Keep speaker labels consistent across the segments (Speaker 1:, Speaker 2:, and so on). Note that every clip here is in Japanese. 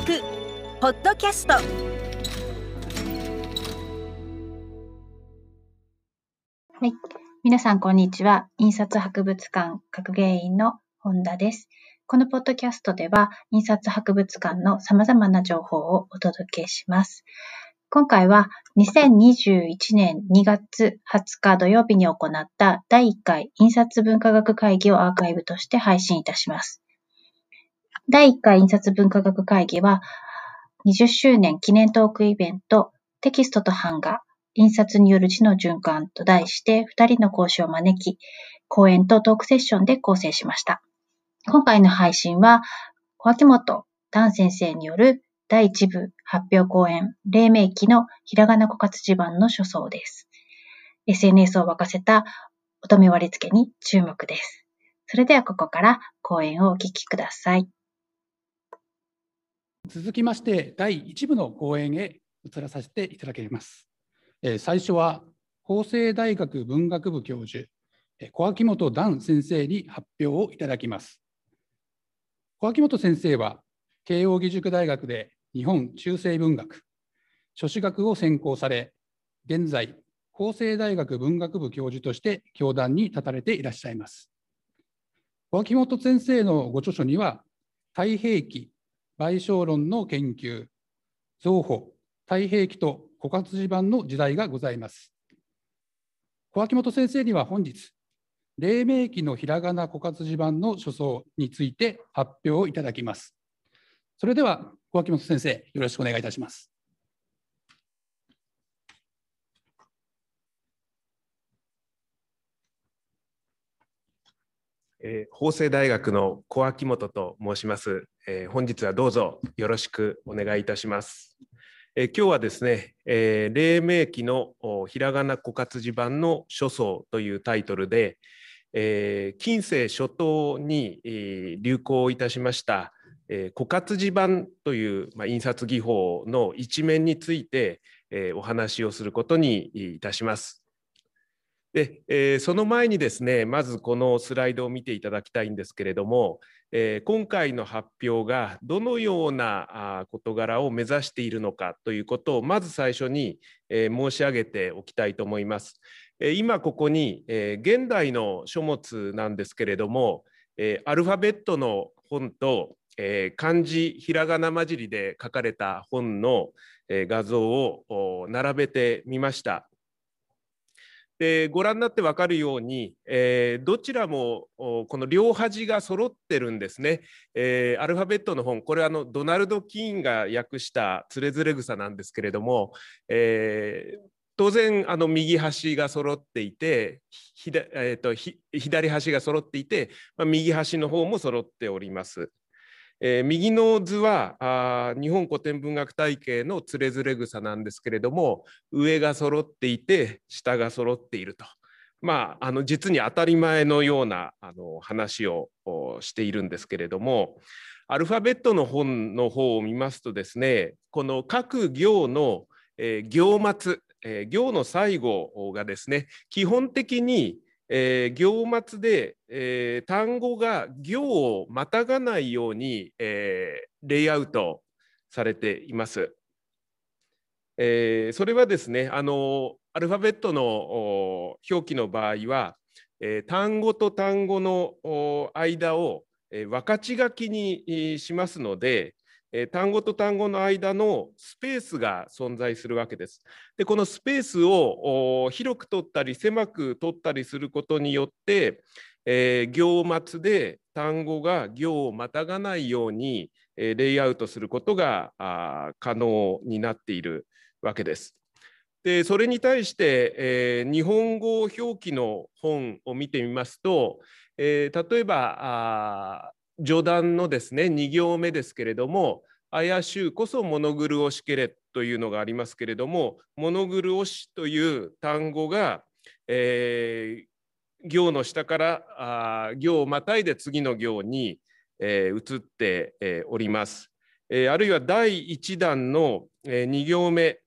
Speaker 1: 録ポッドキャスト
Speaker 2: はい。皆さん、こんにちは。印刷博物館学芸員の本田です。このポッドキャストでは、印刷博物館の様々な情報をお届けします。今回は、2021年2月20日土曜日に行った第1回印刷文化学会議をアーカイブとして配信いたします。第1回印刷文化学会議は、20周年記念トークイベント、テキストと版画、印刷による字の循環と題して2人の講師を招き、講演とトークセッションで構成しました。今回の配信は、小秋元丹先生による第1部発表講演、黎明期のひらがな枯渇地盤の書相です。SNS を沸かせた乙女割り付けに注目です。それではここから講演をお聞きください。
Speaker 3: 続きまして、第1部の講演へ移らさせていただきます。え最初は、法政大学文学部教授、小秋元段先生に発表をいただきます。小秋元先生は、慶應義塾大学で日本中世文学、書史学を専攻され、現在、法政大学文学部教授として教壇に立たれていらっしゃいます。小秋元先生のご著書には、太平記、賠償論の研究、造法、太平記と枯渇地盤の時代がございます。小秋元先生には本日、黎明期のひらがな枯渇地盤の書相について発表をいただきます。それでは、小秋元先生、よろしくお願いいたします。
Speaker 4: えー法政大学の小秋元と申します、えー本日はどうぞよろしくお願いいたします。えー今日はですね、えー黎明期のひらがな枯渇地盤の書相というタイトルで、えー近世初頭に、えー流行いたしました、えー枯渇地盤という、まあ、印刷技法の一面について、えーお話をすることにいたします。で、えーその前にですねまずこのスライドを見ていただきたいんですけれども、えー今回の発表がどのようなあ事柄を目指しているのかということをまず最初に、えー申し上げておきたいと思います。えー今ここに、えー現代の書物なんですけれども、えーアルファベットの本と、えー漢字ひらがな混じりで書かれた本の、えー画像を並べてみました。でご覧になって分かるように、えーどちらもこの両端が揃ってるんですね。えーアルファベットの本これはあのドナルド・キーンが訳した「つれづれ草」なんですけれども、えー当然あの右端が揃っていてひだ、えーとひ左端が揃っていて、まあ、右端の方も揃っております。えー右の図はあ日本古典文学体系のつれづれ草なんですけれども上が揃っていて下が揃っていると。まあ、あの実に当たり前のようなあの話をしているんですけれどもアルファベットの本の方を見ますとですねこの各行の、えー行末、えー行の最後がですね基本的に、えー行末で、えー単語が行をまたがないように、えーレイアウトされています。えーそれはですねあのアルファベットの表記の場合は、えー単語と単語の間を、えー分かち書きにしますので、え単語と単語の間のスペースが存在するわけです。でこのスペースを広く取ったり狭く取ったりすることによって、えー行末で単語が行をまたがないように、えレイアウトすることが可能になっているわけです。でそれに対して、えー日本語表記の本を見てみますと、えー例えばあ序断のですね2行目ですけれども「怪しゅうこそモノグルオシケレ」というのがありますけれども「モノグルオシ」という単語が、えー行の下からあ行をまたいで次の行に、えー移って、えーおります。えーあるいは第1弾の、え2行目、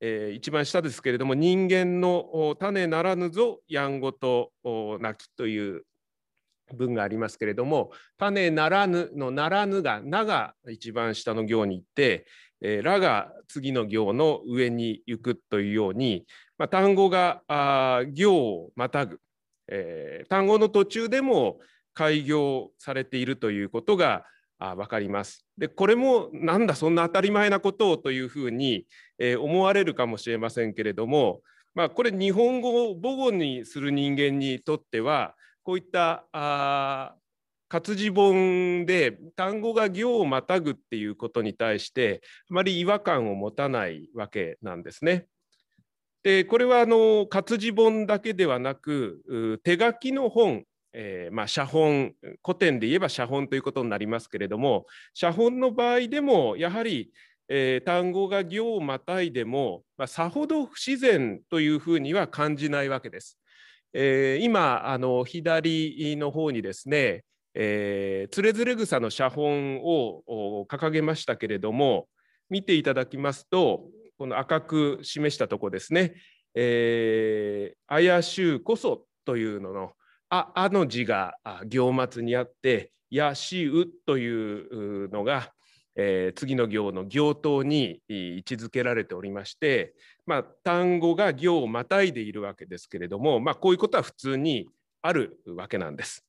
Speaker 4: えー一番下ですけれども人間の種ならぬぞやんごとおなきという文がありますけれども「種ならぬ」の「ならぬ」が「な」が一番下の行に行って「えー、ら」が次の行の上に行くというように、まあ、単語があ行をまたぐ、えー、単語の途中でも開業されているということがあ分かります。でこれもなんだそんな当たり前なことをというふうに、えー、思われるかもしれませんけれども、まあ、これ日本語を母語にする人間にとってはこういったあ活字本で単語が行をまたぐっていうことに対してあまり違和感を持たないわけなんですね。でこれはあの活字本だけではなく手書きの本えー、まあ、写本古典で言えば写本ということになりますけれども写本の場合でもやはり、えー、単語が行をまたいでも、まあ、さほど不自然というふうには感じないわけです。えー、今あの左の方にですねえー、つれづれ草の写本を掲げましたけれども見ていただきますとこの赤く示したとこですね「えー、あやしゅうこそ」というののああの字が行末にあって「やしう」というのが、えー、次の行の行頭に位置づけられておりまして、まあ、単語が行をまたいでいるわけですけれども、まあ、こういうことは普通にあるわけなんです。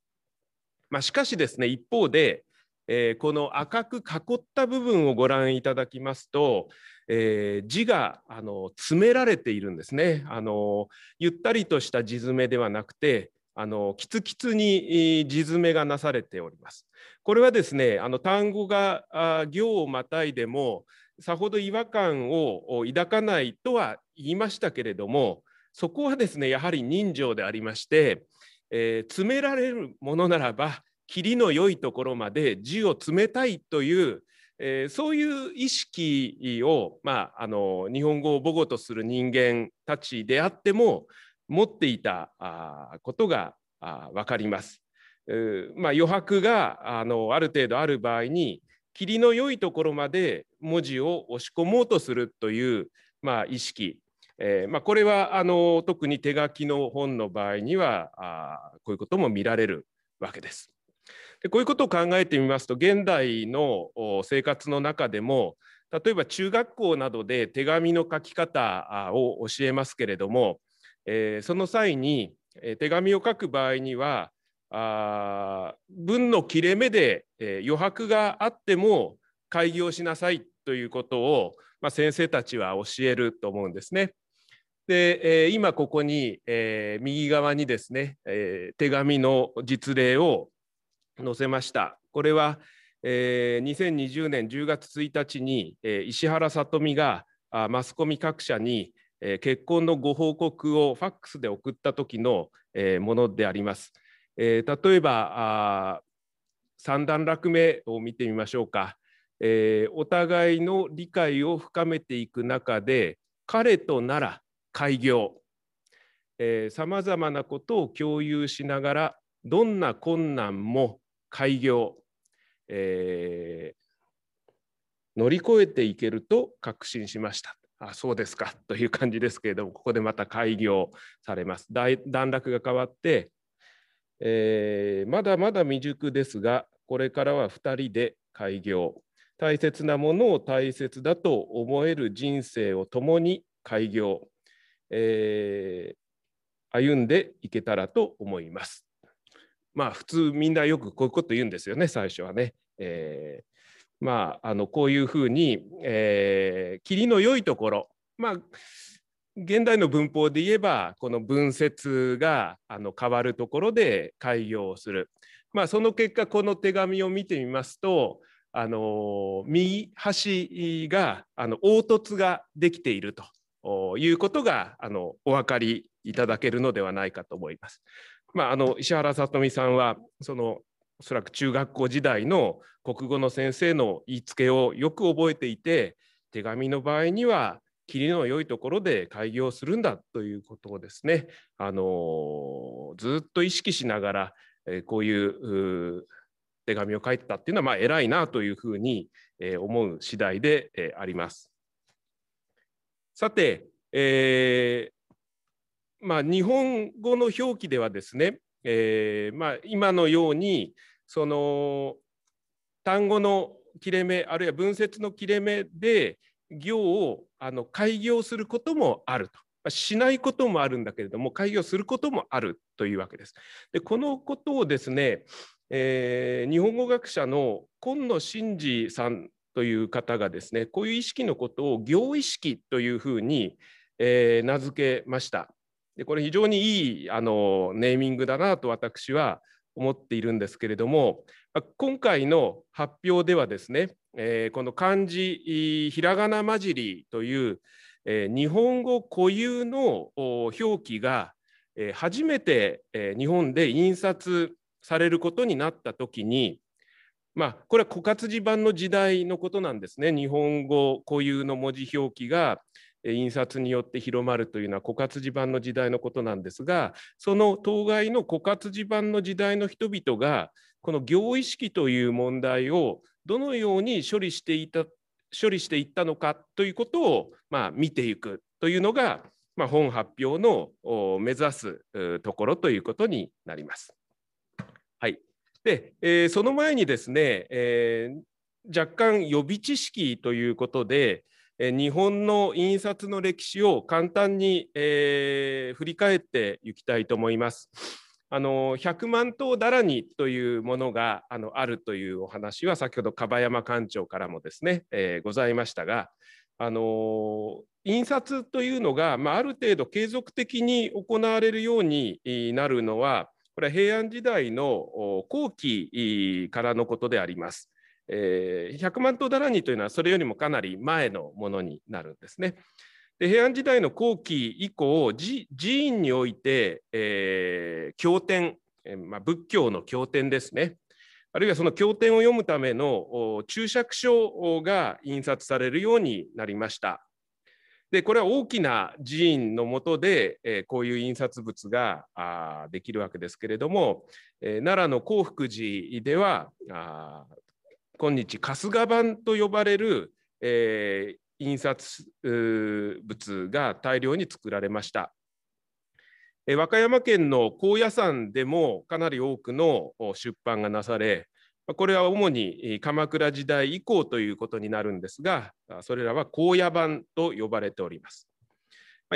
Speaker 4: まあ、しかしですね一方で、えー、この赤く囲った部分をご覧いただきますと、えー、字があの詰められているんですねあのゆったりとした字詰めではなくてあのキツキツに字詰めがなされております。これはですねあの単語が行をまたいでもさほど違和感を抱かないとは言いましたけれどもそこはですねやはり人情でありまして、えー、詰められるものならば切りの良いところまで字を詰めたいという、えー、そういう意識を、まあ、あの日本語を母語とする人間たちであっても持っていたことが分かります。まあ、余白があのある程度ある場合に霧の良いところまで文字を押し込もうとするという、まあ、意識、えーまあ、これはあの特に手書きの本の場合にはあこういうことも見られるわけです。でこういうことを考えてみますと現代の生活の中でも例えば中学校などで手紙の書き方を教えますけれどもえー、その際に、えー、手紙を書く場合にはあ文の切れ目で、えー、余白があっても開業しなさいということを、まあ、先生たちは教えると思うんですね。で、えー、今ここに、えー、右側にですね、えー、手紙の実例を載せました。これは、えー、2020年10月1日に、えー、石原さとみがあマスコミ各社に、え結婚のご報告をファックスで送った時の、えものであります。え例えば三段落目を見てみましょうか。えお互いの理解を深めていく中で彼となら開業さまざまなことを共有しながらどんな困難も開業、えー、乗り越えていけると確信しました。あそうですかという感じですけれどもここでまた開業されます段落が変わって、えー、まだまだ未熟ですがこれからは2人で開業大切なものを大切だと思える人生を共に開業、えー、歩んでいけたらと思います。まあ普通みんなよくこういうこと言うんですよね最初はね。えーまあ、あのこういうふうに、えー、霧の良いところ、まあ、現代の文法で言えばこの文節があの変わるところで開業をする、まあ、その結果この手紙を見てみますとあの右端があの凹凸ができているということがあのお分かりいただけるのではないかと思います。まあ、あの石原さとみさんはそのおそらく中学校時代の国語の先生の言いつけをよく覚えていて手紙の場合には霧の良いところで開業するんだということをですね、あのずっと意識しながら、えこういう手紙を書いてたっていうのはまあ偉いなというふうに思う次第であります。さて、えー、まあ、日本語の表記ではですねえーまあ、今のようにその単語の切れ目あるいは文節の切れ目で行をあの開業することもあると。しないこともあるんだけれども開業することもあるというわけです。でこのことをですね、えー、日本語学者の今野真司さんという方がですねこういう意識のことを行意識というふうに、えー、名付けました。でこれ非常にいいあのネーミングだなと私は思っているんですけれども今回の発表ではですね、えー、この漢字ひらがな混じりという、えー、日本語固有の表記が、え、初めて、え日本で印刷されることになった時にまあ、これは枯渇地盤の時代のことなんですね。日本語固有の文字表記が印刷によって広まるというのは枯渇地盤の時代のことなんですがその当該の枯渇地盤の時代の人々がこの行意識という問題をどのように処理していた処理していったのかということを、まあ、見ていくというのが、まあ、本発表の目指すところということになります。はいで、えー、その前にですね、えー、若干予備知識ということで、日本の印刷の歴史を簡単に、え振り返っていきたいと思います。あの100万頭だらにというものがあのあるというお話は先ほど樺山館長からもですね、えございましたがあの印刷というのが、まあ、ある程度継続的に行われるようになるのはこれは平安時代の後期からのことであります。え100万頭だらにというのはそれよりもかなり前のものになるんですね。で平安時代の後期以降寺院において、えー、経典、えまあ、仏教の経典ですねあるいはその経典を読むための注釈書が印刷されるようになりました。でこれは大きな寺院のもとで、えー、こういう印刷物があできるわけですけれども、えー、奈良の興福寺ではあ今日春日版と呼ばれる、えー、印刷物が大量に作られました。え、和歌山県の高野山でもかなり多くの出版がなされこれは主に鎌倉時代以降ということになるんですが、それらは高野版と呼ばれております。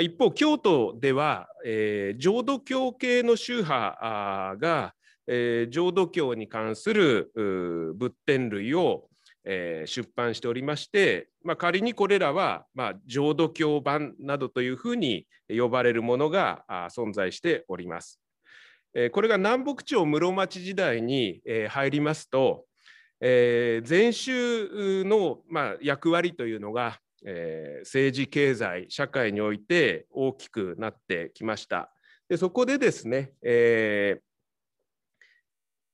Speaker 4: 一方、京都では、えー、浄土教系の宗派が、えー、浄土教に関する仏典類を、えー、出版しておりまして、まあ、仮にこれらは、まあ、浄土教版などというふうに呼ばれるものが存在しております。えこれが南北朝室町時代にえ入りますと、え禅宗のまあ役割というのがえ政治経済社会において大きくなってきました。でそこでですね、えー、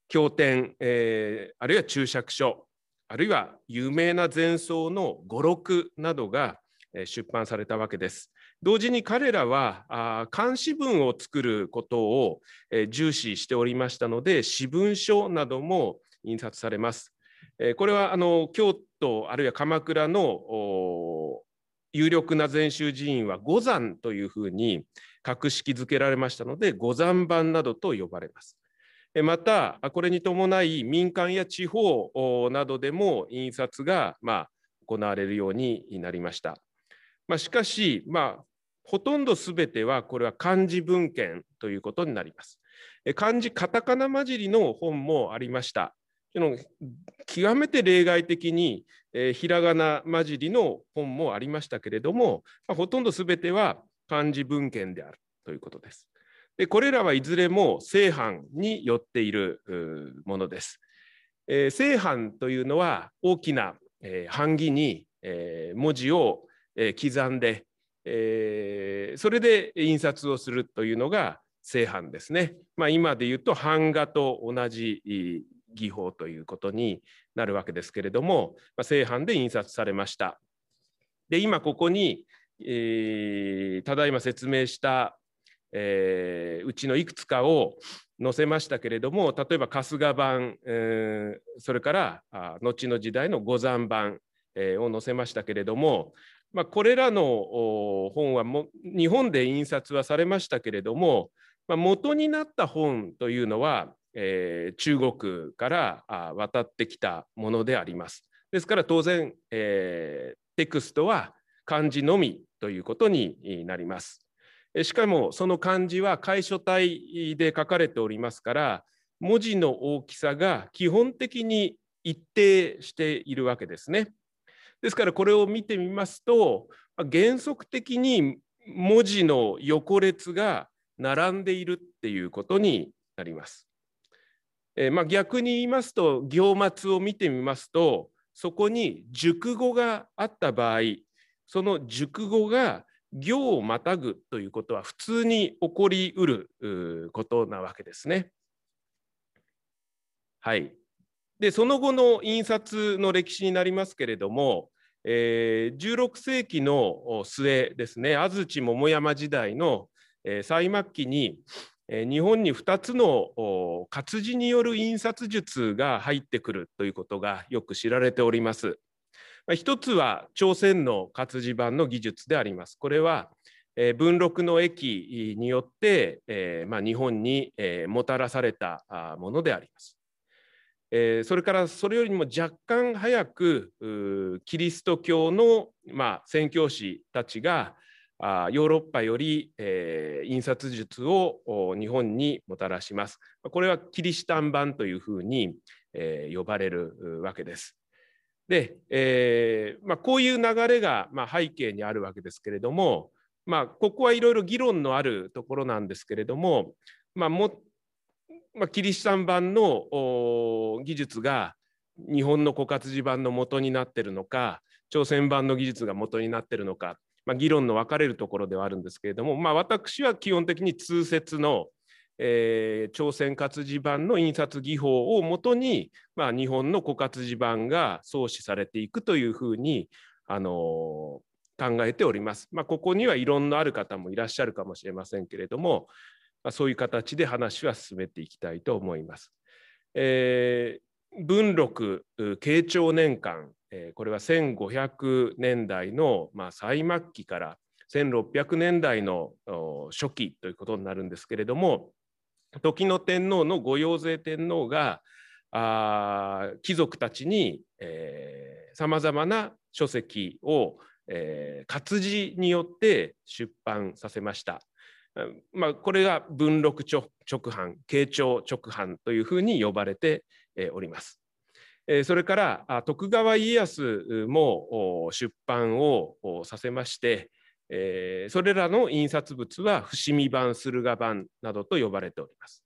Speaker 4: 経典、えー、あるいは注釈書あるいは有名な禅僧の語録などが出版されたわけです。同時に彼らは漢詩文を作ることを重視しておりましたので詩文書なども印刷されます。これはあの京都あるいは鎌倉の有力な禅宗寺院は五山というふうに格式づけられましたので五山版などと呼ばれます。またこれに伴い民間や地方などでも印刷がまあ行われるようになりました。まあ、しかし、まあ、ほとんどすべてはこれは漢字文献ということになります。漢字カタカナ混じりの本もありました。極めて例外的に、えー、ひらがな混じりの本もありましたけれども、まあ、ほとんどすべては漢字文献であるということです。でこれらはいずれも正版によっているものです。えー、正版というのは大きな、えー、版木に、えー、文字を、えー、刻んでえー、それで印刷をするというのが正版ですね。まあ、今で言うと版画と同じ技法ということになるわけですけれども、まあ、正版で印刷されました。で今ここに、えー、ただいま説明した、えー、うちのいくつかを載せましたけれども例えば春日版、えー、それからあ後の時代の五山版、えー、を載せましたけれどもまあ、これらの本はも日本で印刷はされましたけれどもまあ、元になった本というのは、えー、中国からあ渡ってきたものであります。ですから当然、えー、テクストは漢字のみということになります。しかもその漢字は楷書体で書かれておりますから文字の大きさが基本的に一定しているわけですね。ですからこれを見てみますと原則的に文字の横列が並んでいるっていうことになります。え、まあ、逆に言いますと行末を見てみますとそこに熟語があった場合その熟語が行をまたぐということは普通に起こりうることなわけですね。はい。でその後の印刷の歴史になりますけれども、えー、16世紀の末ですね安土桃山時代の、えー、最末期に、えー、日本に2つの活字による印刷術が入ってくるということがよく知られております。一つは朝鮮の活字版の技術であります。これは文禄の駅によって、日本に、もたらされたものであります。それからそれよりも若干早くキリスト教の、宣教師たちがヨーロッパより、印刷術を日本にもたらします。これはキリシタン版というふうに、呼ばれるわけです。で、えーまあ、こういう流れが、まあ、背景にあるわけですけれども、まあ、ここはいろいろ議論のあるところなんですけれども、まあもまあ、キリシタン版の技術が日本の枯渇地版の元になってるのか朝鮮版の技術が元になってるのか、まあ、議論の分かれるところではあるんですけれども、まあ、私は基本的に通説の、えー、朝鮮活字版の印刷技法をもとに、まあ、日本の枯渇地版が創始されていくというふうに、あのー、考えております。まあ、ここには異論のある方もいらっしゃるかもしれませんけれども、まあ、そういう形で話は進めていきたいと思います。えー、文録慶長年間、えー、これは1500年代の、まあ、最末期から1600年代の初期ということになるんですけれども時の天皇の御用税天皇があ貴族たちにさまざまな書籍を、えー、活字によって出版させました。まあ、これが文禄直版慶長直版というふうに呼ばれております。それから徳川家康も出版をさせましてそれらの印刷物は伏見版駿河版などと呼ばれております。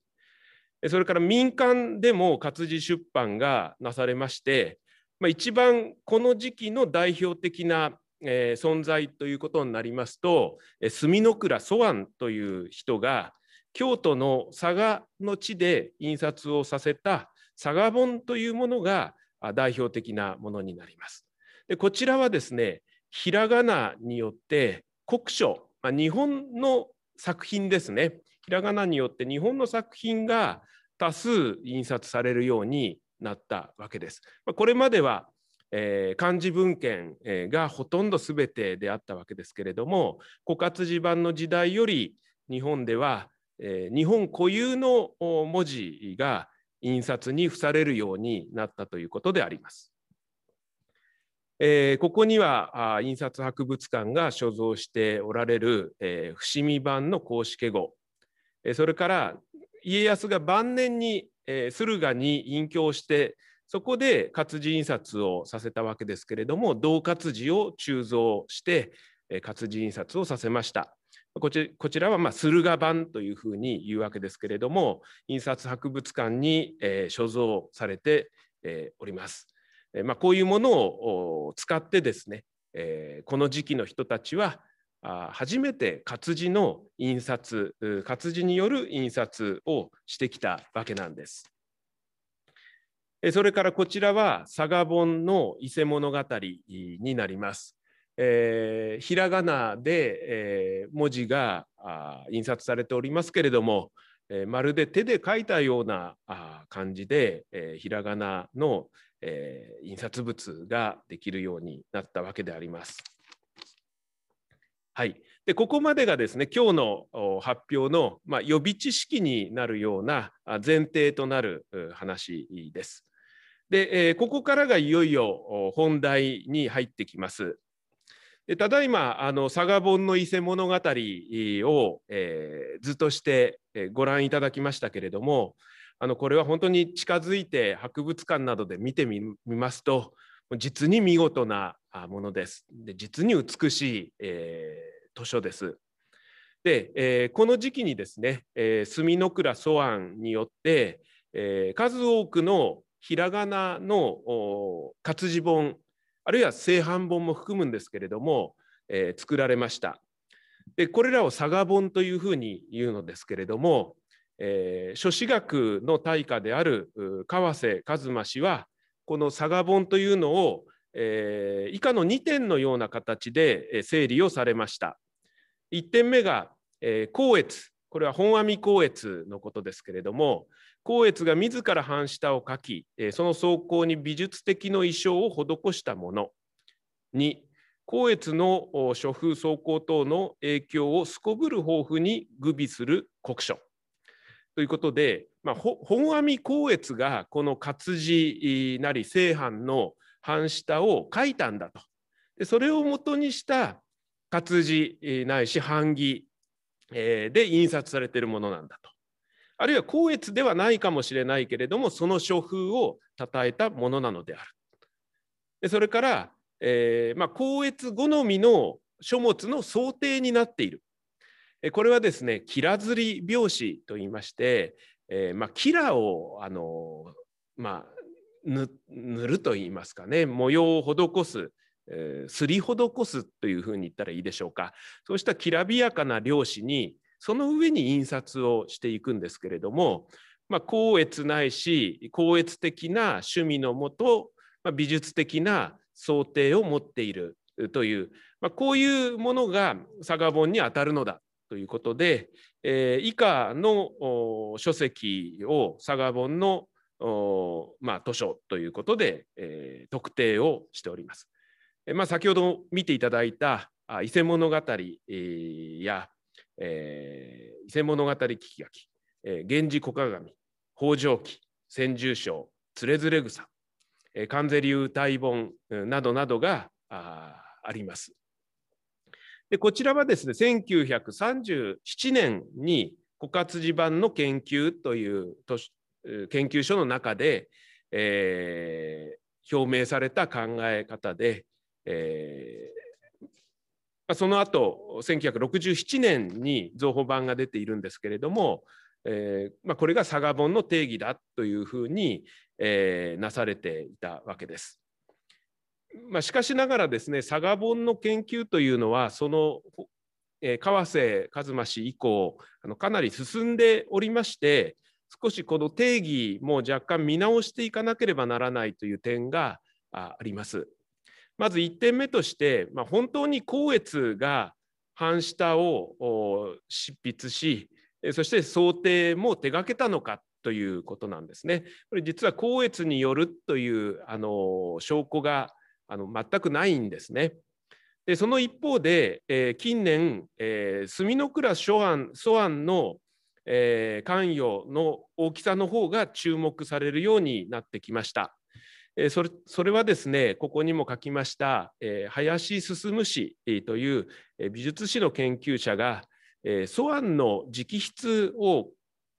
Speaker 4: それから民間でも活字出版がなされましてまあ一番この時期の代表的なえー、存在ということになりますと墨倉蘇安という人が京都の佐賀の地で印刷をさせた佐賀本というものが代表的なものになります。でこちらはですねひらがなによって国書、まあ、日本の作品ですねひらがなによって日本の作品が多数印刷されるようになったわけです。まあ、これまではえー、漢字文献がほとんど全てであったわけですけれども枯渇地盤の時代より日本では、えー、日本固有の文字が印刷に付されるようになったということであります。えー、ここにはあ印刷博物館が所蔵しておられる、えー、伏見版の公式語、えー、それから家康が晩年に、えー、駿河に隠居してそこで活字印刷をさせたわけですけれども同活字を鋳造してえ活字印刷をさせました。こちこちらはまあ駿河版というふうに言うわけですけれども印刷博物館に、えー、所蔵されて、えー、おります。まあ、こういうものを使ってですね、えこの時期の人たちは初めて活字の印刷活字による印刷をしてきたわけなんです。それからこちらは佐賀本の伊勢物語になります。えー、ひらがなで、えー、文字が印刷されておりますけれども、えー、まるで手で書いたようなあ感じで、えー、ひらがなの、えー、印刷物ができるようになったわけであります。はい、でここまでがですね今日の発表の、まあ、予備知識になるような前提となる話です。で、えここからがいよいよ本題に入ってきます。でただいまあの佐賀本の伊勢物語を、えー、図としてご覧いただきましたけれどもあのこれは本当に近づいて博物館などで見てみますと実に見事なものです。で実に美しい、えー、図書です。で、えー、この時期にですね、えー、墨の倉素案によって、えー、数多くのひらがなの活字本あるいは正版本も含むんですけれども、えー、作られました。でこれらを佐賀本というふうに言うのですけれども、えー、書史学の大家である川瀬一馬氏はこの佐賀本というのを、えー、以下の2点のような形で整理をされました。1点目が、えー、光悦これは本阿弥光悦のことですけれども光悦が自ら半下を書きえ、その走行に美術的の意匠を施したもの。2、光悦の書風走行等の影響をすこぶる豊富に具備する国書。ということで、まあ、本阿弥光悦がこの活字なり正版の半下を書いたんだと。でそれをもとにした活字ないし版木で印刷されているものなんだと。あるいは光悦ではないかもしれないけれどもその書風を称えたものなのである。でそれから、えーまあ、光悦好みの書物の想定になっている。これはですね、キラ刷り拍子と言いまして、えーまあ、キラをあの、まあ、塗ると言いますかね、模様を施す、えー、すり施すというふうに言ったらいいでしょうか。そうしたきらびやかな料紙に、その上に印刷をしていくんですけれども、まあ、光悦ないし光悦的な趣味のもと、まあ、美術的な想定を持っているという、まあ、こういうものが佐賀本にあたるのだということで、えー、以下の書籍を佐賀本のまあ、図書ということで、えー、特定をしております。えまあ、先ほど見ていただいた伊勢物語やえー、伊勢物語聞き書き、えー、源氏小鏡、北条記、千住章、つれづれ草、えー、関税流大本などなどがああります。でこちらはですね、1937年に枯渇地盤の研究という研究所の中で、えー、表明された考え方で、えその後1967年に造法版が出ているんですけれども、えーまあ、これが佐賀本の定義だというふうに、えー、なされていたわけです。まあ、しかしながらですね佐賀本の研究というのはその、えー、川瀬一馬氏以降あのかなり進んでおりまして少しこの定義も若干見直していかなければならないという点があります。まず1点目として、まあ、本当に光悦が半下を執筆しそして想定も手がけたのかということなんですね。これ実は光悦によるというあの証拠があの全くないんですね。でその一方で、えー、近年、えー、墨の倉書案素案の、えー、関与の大きさの方が注目されるようになってきました。えそれそれはですねここにも書きました、えー、林進氏という美術史の研究者が、えー、素案の直筆を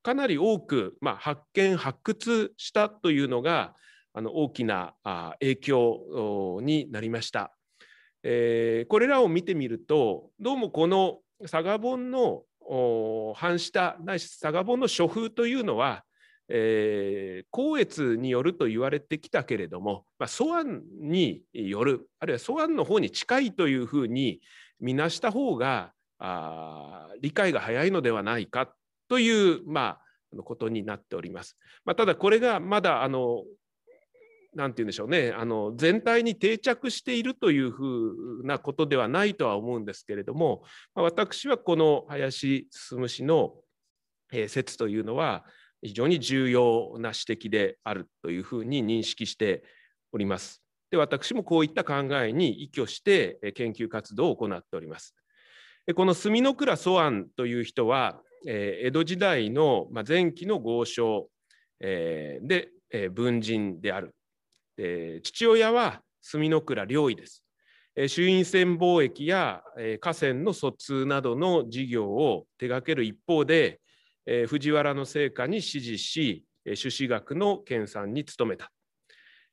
Speaker 4: かなり多く、まあ、発見発掘したというのがあの大きな影響になりました、え、これらを見てみるとどうもこの佐賀本の版下ないし佐賀本の書風というのはえ、光悦によると言われてきたけれども、ま、素案によるあるいは素案の方に近いというふうに見なした方があ理解が早いのではないかという、まあ、ことになっております。まあ、ただこれがまだあのなんて言うんでしょうねあの全体に定着しているというふうなことではないとは思うんですけれども、まあ、私はこの林進氏の説というのは非常に重要な指摘であるというふうに認識しております。で私もこういった考えに依拠して研究活動を行っております。この墨倉祖安という人は、江戸時代の前期の豪商で文人である。父親は墨倉良医です。衆院選貿易や河川の疎通などの事業を手掛ける一方で、藤原の成果に支持し、朱子学の研鑽に努めた。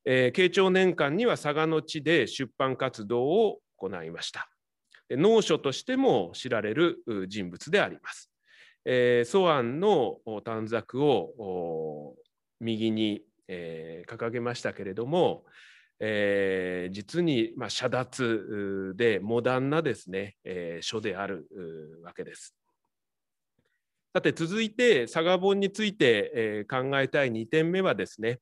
Speaker 4: 慶長年間には佐賀の地で出版活動を行いました。農書としても知られる人物であります。祖安の短冊を右にえ掲げましたけれども、えー、実にまあ遮奪でモダンなですね、えー、書であるわけです。さて続いて佐賀本について、えー、考えたい2点目はですね、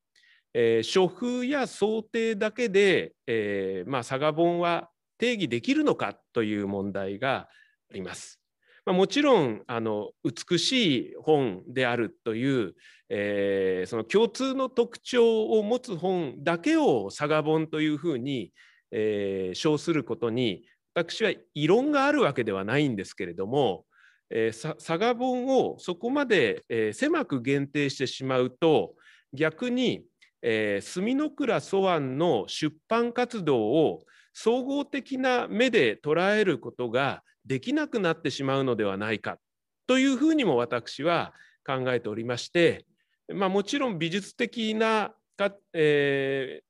Speaker 4: えー、書風や想定だけで、えーまあ、佐賀本は定義できるのかという問題があります。まあ、もちろんあの美しい本であるという、えー、その共通の特徴を持つ本だけを佐賀本というふうに、えー、称することに私は異論があるわけではないんですけれども、えー、佐賀本をそこまで、えー、狭く限定してしまうと逆に、えー、墨倉祖安の出版活動を総合的な目で捉えることができなくなってしまうのではないかというふうにも私は考えておりまして、まあ、もちろん美術的なか、え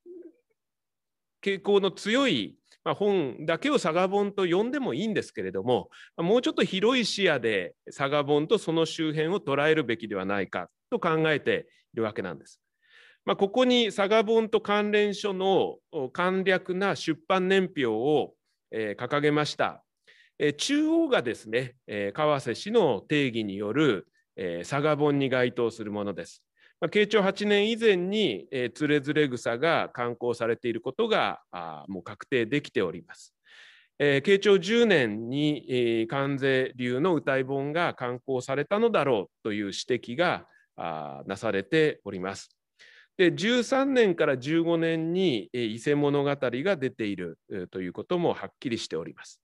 Speaker 4: ー、傾向の強い本だけを佐賀本と呼んでもいいんですけれどももうちょっと広い視野で佐賀本とその周辺を捉えるべきではないかと考えているわけなんです。まあ、ここに佐賀本と関連書の簡略な出版年表を掲げました。中央がですね、川瀬氏の定義による佐賀本に該当するものです。慶長8年以前につれづれ草が刊行されていることがもう確定できております。慶長10年に関税流の歌い本が刊行されたのだろうという指摘がなされております。で13年から15年に伊勢物語が出ているということもはっきりしております。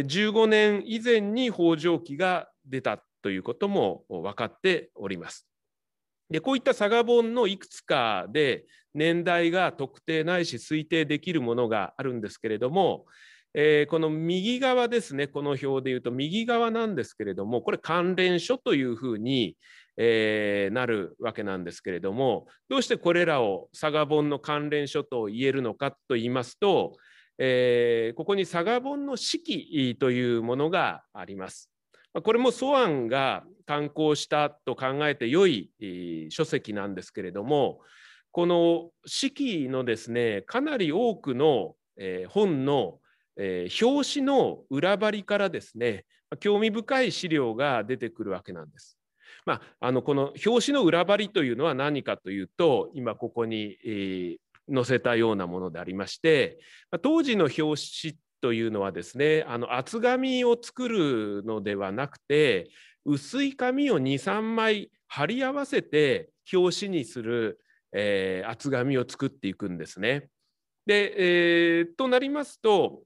Speaker 4: 15年以前に北条記が出たということも分かっております。でこういった佐賀本のいくつかで年代が特定ないし推定できるものがあるんですけれども、えー、この右側ですねこの表でいうと右側なんですけれどもこれ関連書というふうに、えー、なるわけなんですけれどもどうしてこれらを佐賀本の関連書と言えるのかと言いますと、えー、ここに佐賀本の式というものがあります。これも素案が刊行したと考えて良い書籍なんですけれどもこの式のですねかなり多くの本の表紙の裏張りからですね興味深い資料が出てくるわけなんです。まあ、あのこの表紙の裏張りというのは何かというと今ここに、載せたようなものでありまして当時の表紙というのはですねあの厚紙を作るのではなくて薄い紙を23枚貼り合わせて表紙にする、えー、厚紙を作っていくんですね。で、えー、となりますと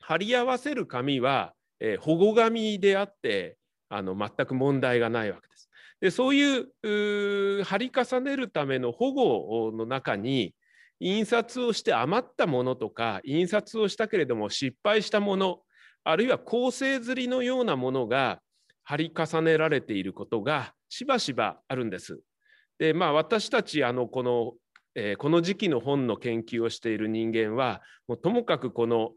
Speaker 4: 貼り合わせる紙は、えー、保護紙であってあの全く問題がないわけです。でそういう貼り重ねるための保護の中に印刷をして余ったものとか印刷をしたけれども失敗したものあるいは構成刷りのようなものが貼り重ねられていることがしばしばあるんです。でまあ私たちあのこの、えー、この時期の本の研究をしている人間はもうともかくこの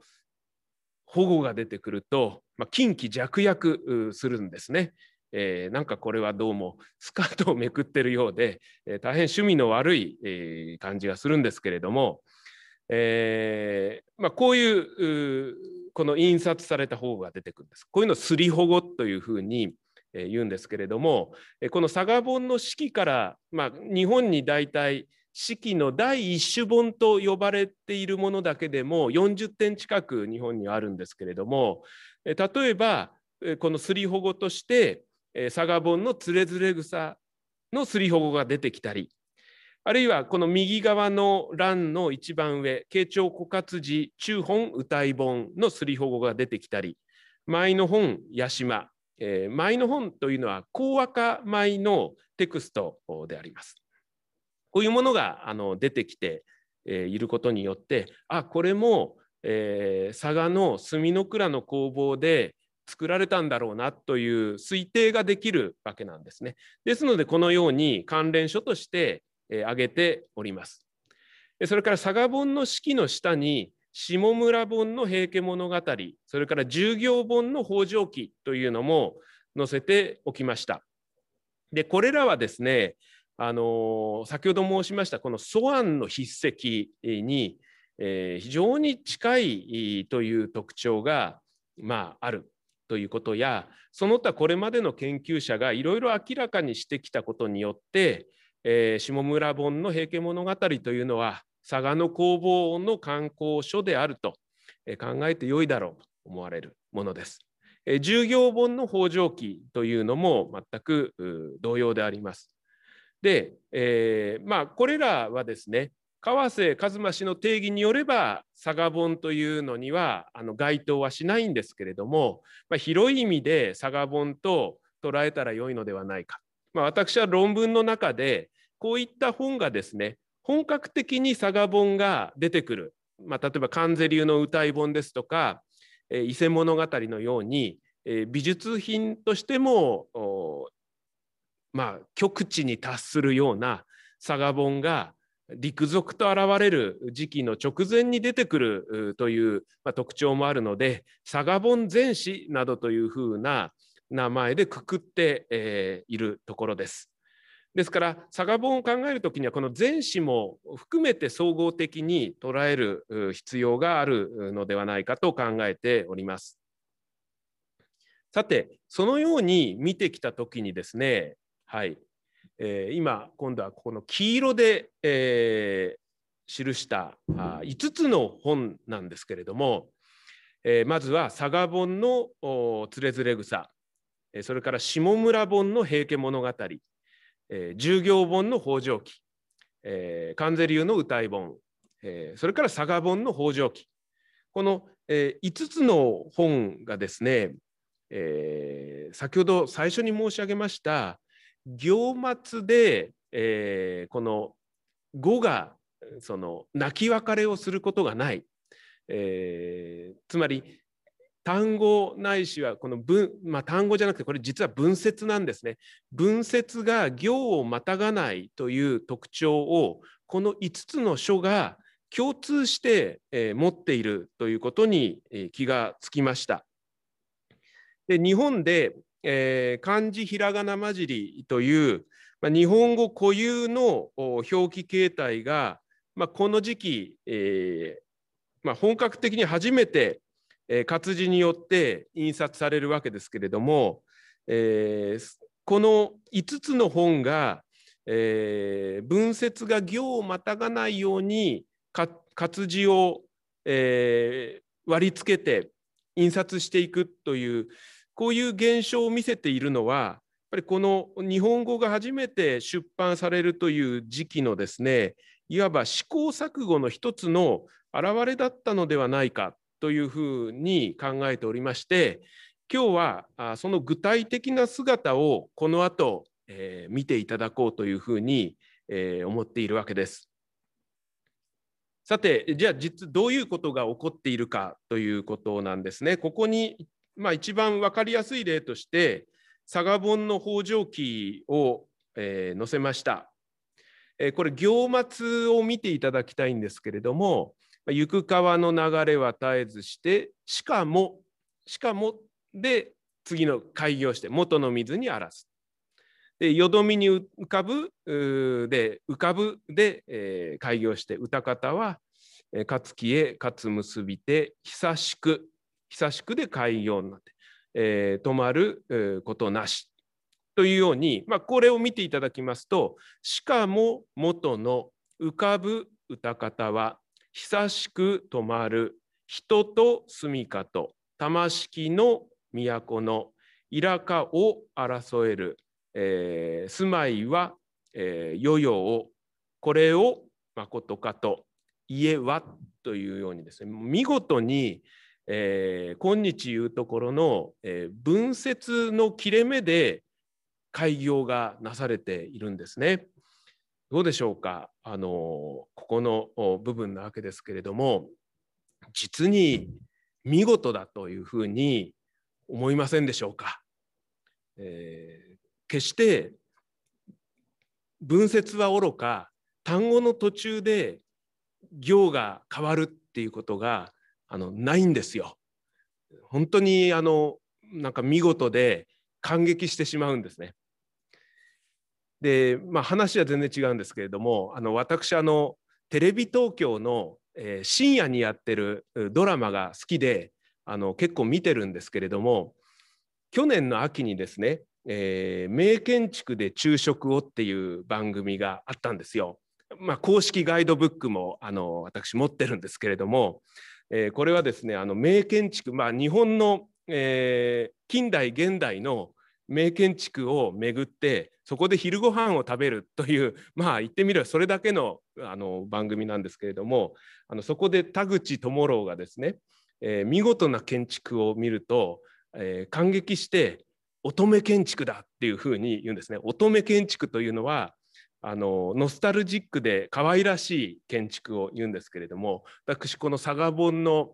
Speaker 4: 保護が出てくると、まあ、近畿弱薬するんですね。えー、なんかこれはどうもスカートをめくってるようで、えー、大変趣味の悪い、えー、感じがするんですけれども、えーまあ、こういうこの印刷された方が出てくるんです。こういうのをすり保護というふうに言うんですけれどもこの佐賀本の式から、まあ、日本に大体式の第一種本と呼ばれているものだけでも40点近く日本にはあるんですけれども例えばこのすり保護として佐賀本のつれづれ草のすり保護が出てきたりあるいはこの右側の欄の一番上慶長枯渇時中本歌い本のすり保護が出てきたり舞の本八島、えー、舞の本というのは高赤舞のテクストであります。こういうものがあの出てきて、えー、いることによってあこれも、えー、佐賀の墨の倉の工房で作られたんだろうなという推定ができるわけなんですね。ですのでこのように関連書として挙げております。それから佐賀本の式の下に下村本の平家物語それから従業本の北条記というのも載せておきました。でこれらはですねあの先ほど申しましたこのソアンの筆跡に、え、非常に近いという特徴が、まあ、あるということやその他これまでの研究者がいろいろ明らかにしてきたことによって、えー、下村本の「平家物語」というのは佐賀の工房の観光書であると考えてよいだろうと思われるものです。従業本の北条記というのも全く同様であります。で、えー、まあこれらはですね川瀬一馬氏の定義によれば佐賀本というのにはあの該当はしないんですけれども、まあ、広い意味で佐賀本と捉えたらよいのではないか。まあ、私は論文の中でこういった本がですね本格的に佐賀本が出てくる、まあ、例えば関税流の歌い本ですとか「え伊勢物語」のように、え美術品としてもまあ極地に達するような佐賀本が陸続と現れる時期の直前に出てくるという、まあ、特徴もあるので佐賀本全史などというふうな名前でくくって、えー、いるところです。ですから佐賀本を考える時にはこの全史も含めて総合的に捉える必要があるのではないかと考えております。さてそのように見てきた時にですねはいえー、今今度はここの黄色で、えー、記したあ5つの本なんですけれども、えー、まずは佐賀本のつれづれ草それから下村本の平家物語、えー、従業本の北条記、えー、関税流の歌い本、えー、それから佐賀本の北条記。この、えー、5つの本がですね、えー、先ほど最初に申し上げました行末で、えー、この語がその泣き別れをすることがない、えー、つまり単語ないしはこの文、まあ、単語じゃなくてこれ実は文節なんですね。文節が行をまたがないという特徴をこの5つの書が共通して、えー、持っているということに、えー、気がつきました。で日本でえー、漢字ひらがな混じりという、まあ、日本語固有の表記形態が、まあ、この時期、えーまあ、本格的に初めて、えー、活字によって印刷されるわけですけれども、えー、この5つの本が、えー、文節が行をまたがないように活字を、えー、割り付けて印刷していくというこういう現象を見せているのはやっぱりこの日本語が初めて出版されるという時期のですねいわば試行錯誤の一つの表れだったのではないかというふうに考えておりまして今日はその具体的な姿をこの後、えー、見ていただこうというふうに、えー、思っているわけです。さてじゃあ実どういうことが起こっているかということなんですね。ここにまあ、一番分かりやすい例として佐賀本の北条記を、えー、載せました。えー、これ行末を見ていただきたいんですけれども行く川の流れは絶えずしてしかもしかもで次の開業して元の水に荒らす。でよどみに浮かぶで浮かぶで、えー、開業して歌方は勝木へ勝結びて久しく久しくで開業になって、えー、止まる、ことなしというように、まあ、これを見ていただきますとしかも元の浮かぶ歌方は久しく止まる人と住みかと玉敷の都のイラカを争える、えー、住まいは、えー、世々をこれを誠かと家はというようにですね見事にえー、今日いうところの、えー、分節の切れ目で開業がなされているんですね。どうでしょうか？あのここの部分なわけですけれども実に見事だというふうに思いませんでしょうか？えー、決して文節はおろか単語の途中で行が変わるっていうことがあのないんですよ。本当にあのなんか見事で感激してしまうんですね。で、まあ、話は全然違うんですけれどもあの私あのテレビ東京の、えー、深夜にやってるドラマが好きであの結構見てるんですけれども去年の秋にですね「えー、名建築で昼食を」っていう番組があったんですよ。まあ、公式ガイドブックもあの私持ってるんですけれどもえー、これはですねあの名建築、まあ、日本の、えー、近代現代の名建築を巡ってそこで昼ご飯を食べるというまあ言ってみればそれだけのあの番組なんですけれどもあのそこで田口智郎がですね、えー、見事な建築を見ると、えー、感激して乙女建築だっていうふうに言うんですね。乙女建築というのはあのノスタルジックで可愛らしい建築を言うんですけれども私この佐賀本の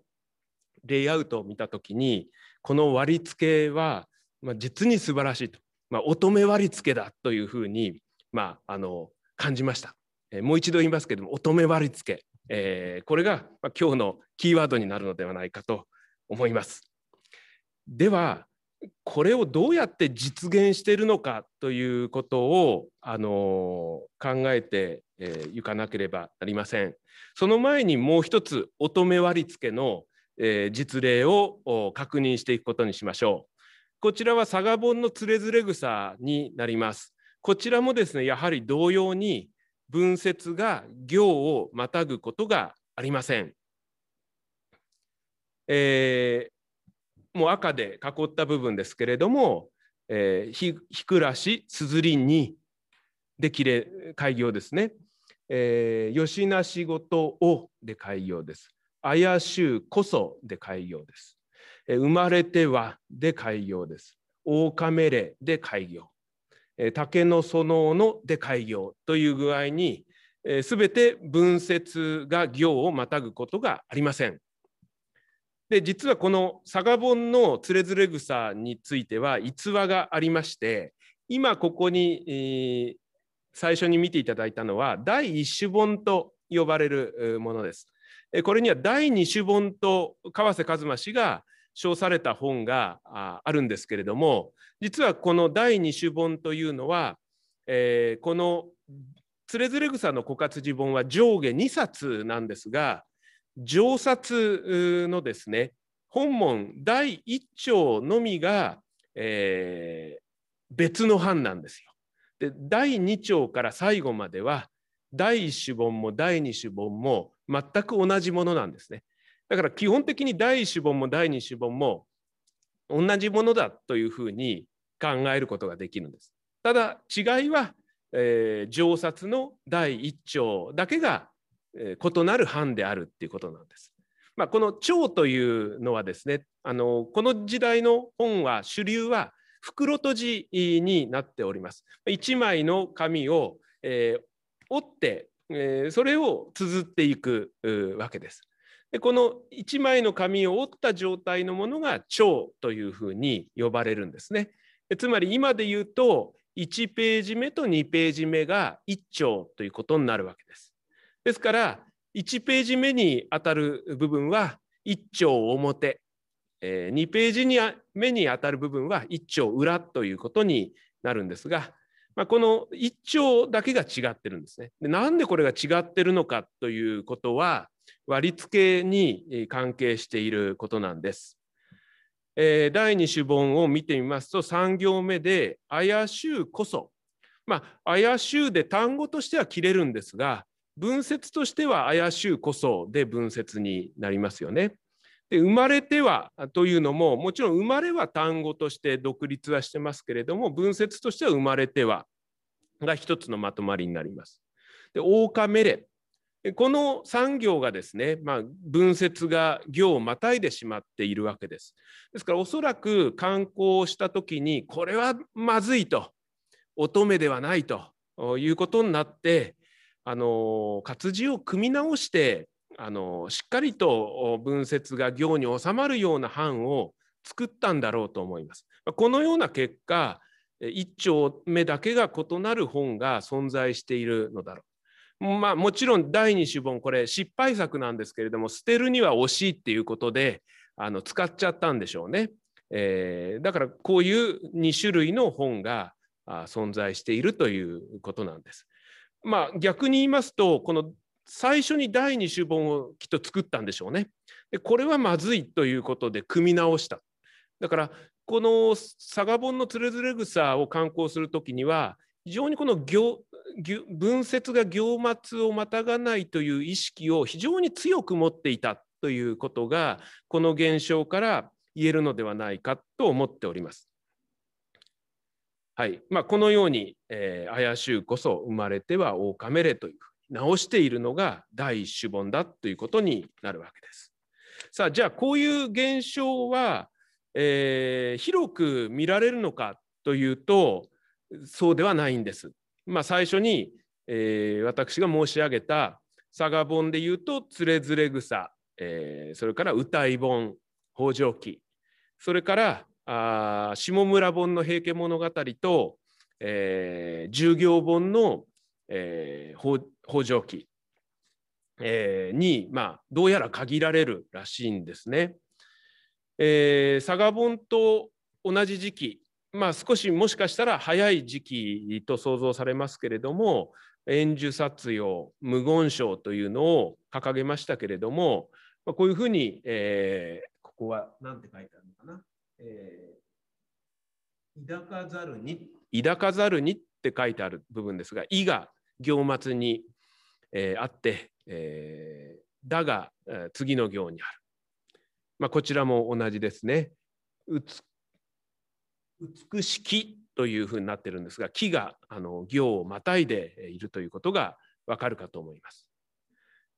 Speaker 4: レイアウトを見た時にこの割り付けは、まあ、実に素晴らしいと、まあ、乙女割り付けだというふうに、まあ、あの感じました、えー、もう一度言いますけれども乙女割り付け、えー、これが、まあ、今日のキーワードになるのではないかと思います。ではこれをどうやって実現しているのかということをあの考えてい、えー、かなければなりません。その前にもう一つ乙女割付の、えー、実例を確認していくことにしましょう。こちらは佐賀本のつれづれ草になります。こちらもですねやはり同様に文節が行をまたぐことがありません。えー、もう赤で囲った部分ですけれども、えー、ひひくらしすずりにできれ開業ですね。えー、よしなしごとをで開業です。あやしゅうこそで開業です。えー、生まれてはで開業です。大カメレで開業。えー、竹の園ので開業という具合に、す、べ、て文節が行をまたぐことがありません。で実はこの佐賀本のつれづれ草については逸話がありまして今ここに、えー、最初に見ていただいたのは第一種本と呼ばれるものです。これには第二種本と川瀬一馬氏が称された本があるんですけれども実はこの第二種本というのは、えー、このつれづれ草の枯渇寺本は上下2冊なんですが上札のですね本門第1章のみが、えー、別の版なんですよ。で第2章から最後までは第1種本も第2種本も全く同じものなんですね。だから基本的に第1種本も第2種本も同じものだというふうに考えることができるんです。ただ違いは、えー、上札の第1章だけが異なる藩であるっていうことなんです。まあ、この蝶というのはですねあのこの時代の本は主流は袋閉じになっております。1枚の紙を、えー、折って、えー、それを綴っていくわけです。でこの1枚の紙を折った状態のものが蝶というふうに呼ばれるんですね。つまり今で言うと1ページ目と2ページ目が1丁ということになるわけです。ですから1ページ目にあたる部分は1丁表、え2ページに目にあたる部分は1丁裏ということになるんですが、まあ、この1丁だけが違ってるんですね。でなんでこれが違ってるのかということは割り付けに関係していることなんです。えー、第2種本を見てみますと3行目で「怪しゅうこそ」まあ怪しゅうで単語としては切れるんですが文節としては怪しゅうこそで文節になりますよね。で生まれてはというのももちろん生まれは単語として独立はしてますけれども文節としては生まれてはが一つのまとまりになります。で大カメレこの産業がですね、まあ、分節が行をまたいでしまっているわけです。ですからおそらく観光した時にこれはまずいと乙女ではないということになってあの活字を組み直してあのしっかりと分節が行に収まるような版を作ったんだろうと思います。このような結果一丁目だけが異なる本が存在しているのだろう。まあ、もちろん第二種本これ失敗作なんですけれども捨てるには惜しいっていうことであの使っちゃったんでしょうね。えー、だからこういう2種類の本が存在しているということなんです。まあ、逆に言いますとこの最初に第二種本をきっと作ったんでしょうね。でこれはまずいということで組み直した。だからこの佐賀本のつれづれ草を観光する時には非常にこの行文節が行末をまたがないという意識を非常に強く持っていたということがこの現象から言えるのではないかと思っております。はいまあ、このように、えー、怪しゅうこそ生まれては狼れという直しているのが第一種本だということになるわけです。さあじゃあこういう現象は、えー、広く見られるのかというとそうではないんです。まあ、最初に、えー、私が申し上げた佐賀本でいうと「つれづれ草」えー、それから「歌い本」「北条記」それからあ下村本の「平家物語」と、えー、従業本の、えー、北条記、えー、に、まあ、どうやら限られるらしいんですね。えー、佐賀本と同じ時期まあ、少しもしかしたら早い時期と想像されますけれども円寿殺用無言賞というのを掲げましたけれども、まあ、こういうふうに、えー、ここは何て書いてある、えー、抱かざるに抱かざるにって書いてある部分ですが「い」が行末に、えー、あって、えー、だが、えー、次の行にある。まあ、こちらも同じですね。美しきというふうになってるんですが木があの行をまたいでいるということがわかるかと思います。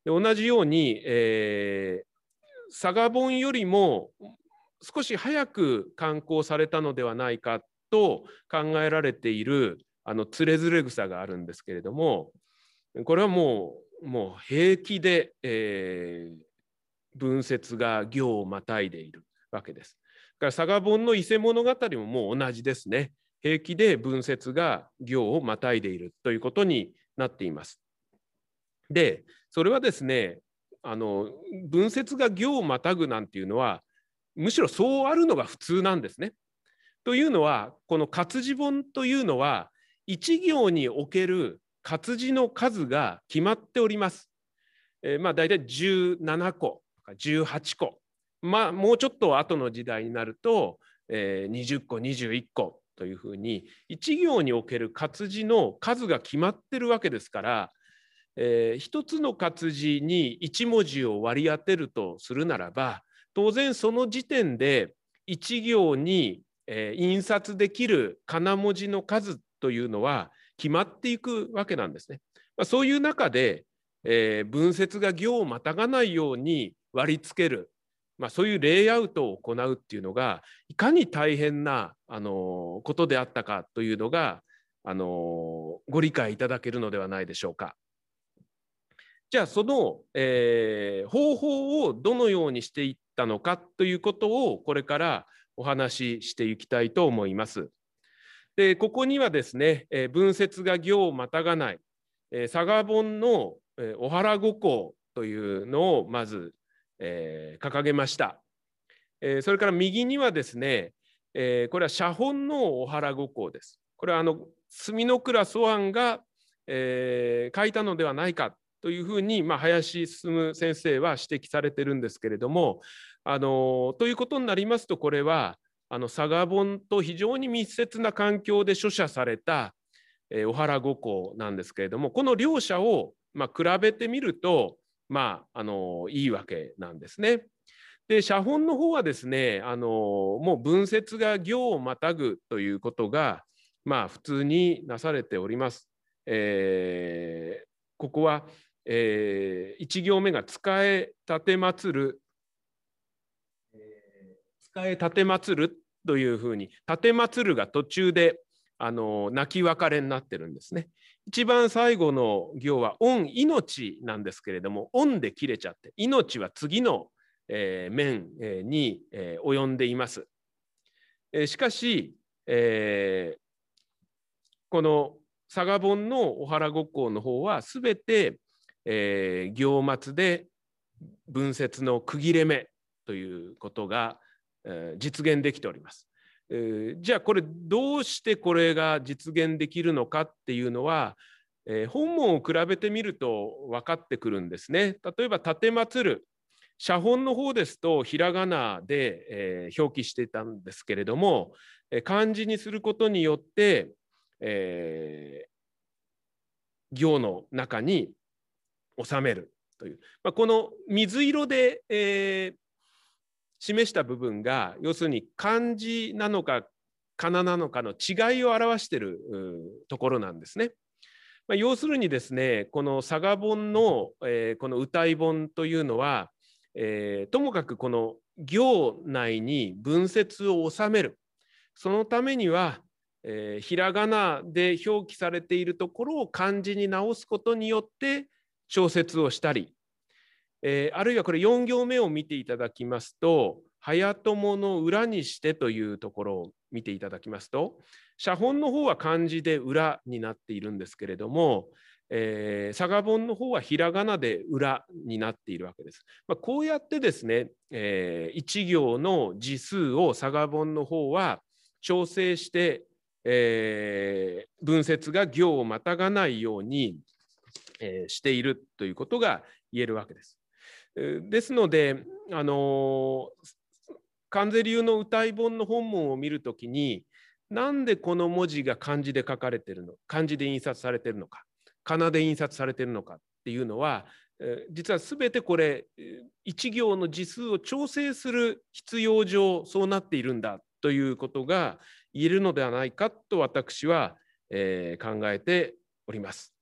Speaker 4: で同じように、えー、佐賀本よりも少し早く刊行されたのではないかと考えられているあのつれづれ草があるんですけれどもこれはもうもう平気で、えー、文節が行をまたいでいるわけです。だから佐賀本の伊勢物語ももう同じですね。平気で文節が行をまたいでいるということになっています。で、それはですね、あの文節が行をまたぐなんていうのは、むしろそうあるのが普通なんですね。というのは、この活字本というのは、一行における活字の数が決まっております。えー、まあ大体17個18個まあもうちょっと後の時代になると、えー、20個21個というふうに一行における活字の数が決まってるわけですから、えー、一つの活字に一文字を割り当てるとするならば当然その時点で一行に、えー、印刷できる仮名文字の数というのは決まっていくわけなんですね。まあ、そういう中で、えー、文節が行をまたがないように割り付けるまあ、そういうレイアウトを行うっていうのがいかに大変なあのことであったかというのがあのご理解いただけるのではないでしょうか。じゃあその、えー、方法をどのようにしていったのかということをこれからお話ししていきたいと思います。でここにはですね、えー、文節が行をまたがない、えー、佐賀本の、えー、小原五行というのをまずえー、掲げました、えー、それから右にはですね、えー、これは写本の小原五行です。これはあの墨の倉祖安が、え書いたのではないかというふうに、まあ、林進先生は指摘されてるんですけれどもあのということになりますとこれはあの佐賀本と非常に密接な環境で書写された、え小原五行なんですけれどもこの両者を、まあ、比べてみるとまあ、あのいいわけなんですね。で写本の方はですねあのもう文節が行をまたぐということが、まあ、普通になされております。えー、ここはえー、1行目が「使え立てまつる」えー「使え立てまつる」というふうに「立てまつる」が途中であの泣き別れになってるんですね。一番最後の行は「恩命」なんですけれども「恩」で切れちゃって命は次の、えー、面に、えー、及んでいます。えー、しかし、えー、この佐賀本のお原国交の方は全て、えー、行末で文節の区切れ目ということが、えー、実現できております。えー、じゃあこれどうしてこれが実現できるのかっていうのは、えー、本文を比べてみると分かってくるんですね。例えば「立てまつる」写本の方ですとひらがなで、えー、表記していたんですけれども、え、漢字にすることによって、えー、行の中に収めるという、まあ、この水色で、えー、示した部分が要するに漢字なのか仮名なのかの違いを表しているところなんですね。まあ、要するにですねこの佐賀本の、えー、この歌い本というのは、えー、ともかくこの行内に文節を収めるそのためにはえー、ひらがなで表記されているところを漢字に直すことによって調節をしたり、えー、あるいはこれ4行目を見ていただきますと「早友の裏にして」というところを見ていただきますと写本の方は漢字で裏になっているんですけれども、えー、佐賀本の方はひらがなで裏になっているわけです。まあ、こうやってですね、えー、1行の字数を佐賀本の方は調整してえー、文節が行をまたがないように、え、しているということが言えるわけです。ですので、あの関税流の歌い本の本文を見るときになんでこの文字が漢字で書かれてるの漢字で印刷されてるのか仮名で印刷されてるのかっていうのは実は全てこれ一行の字数を調整する必要上そうなっているんだということが言えるのではないかと私は、え、考えております。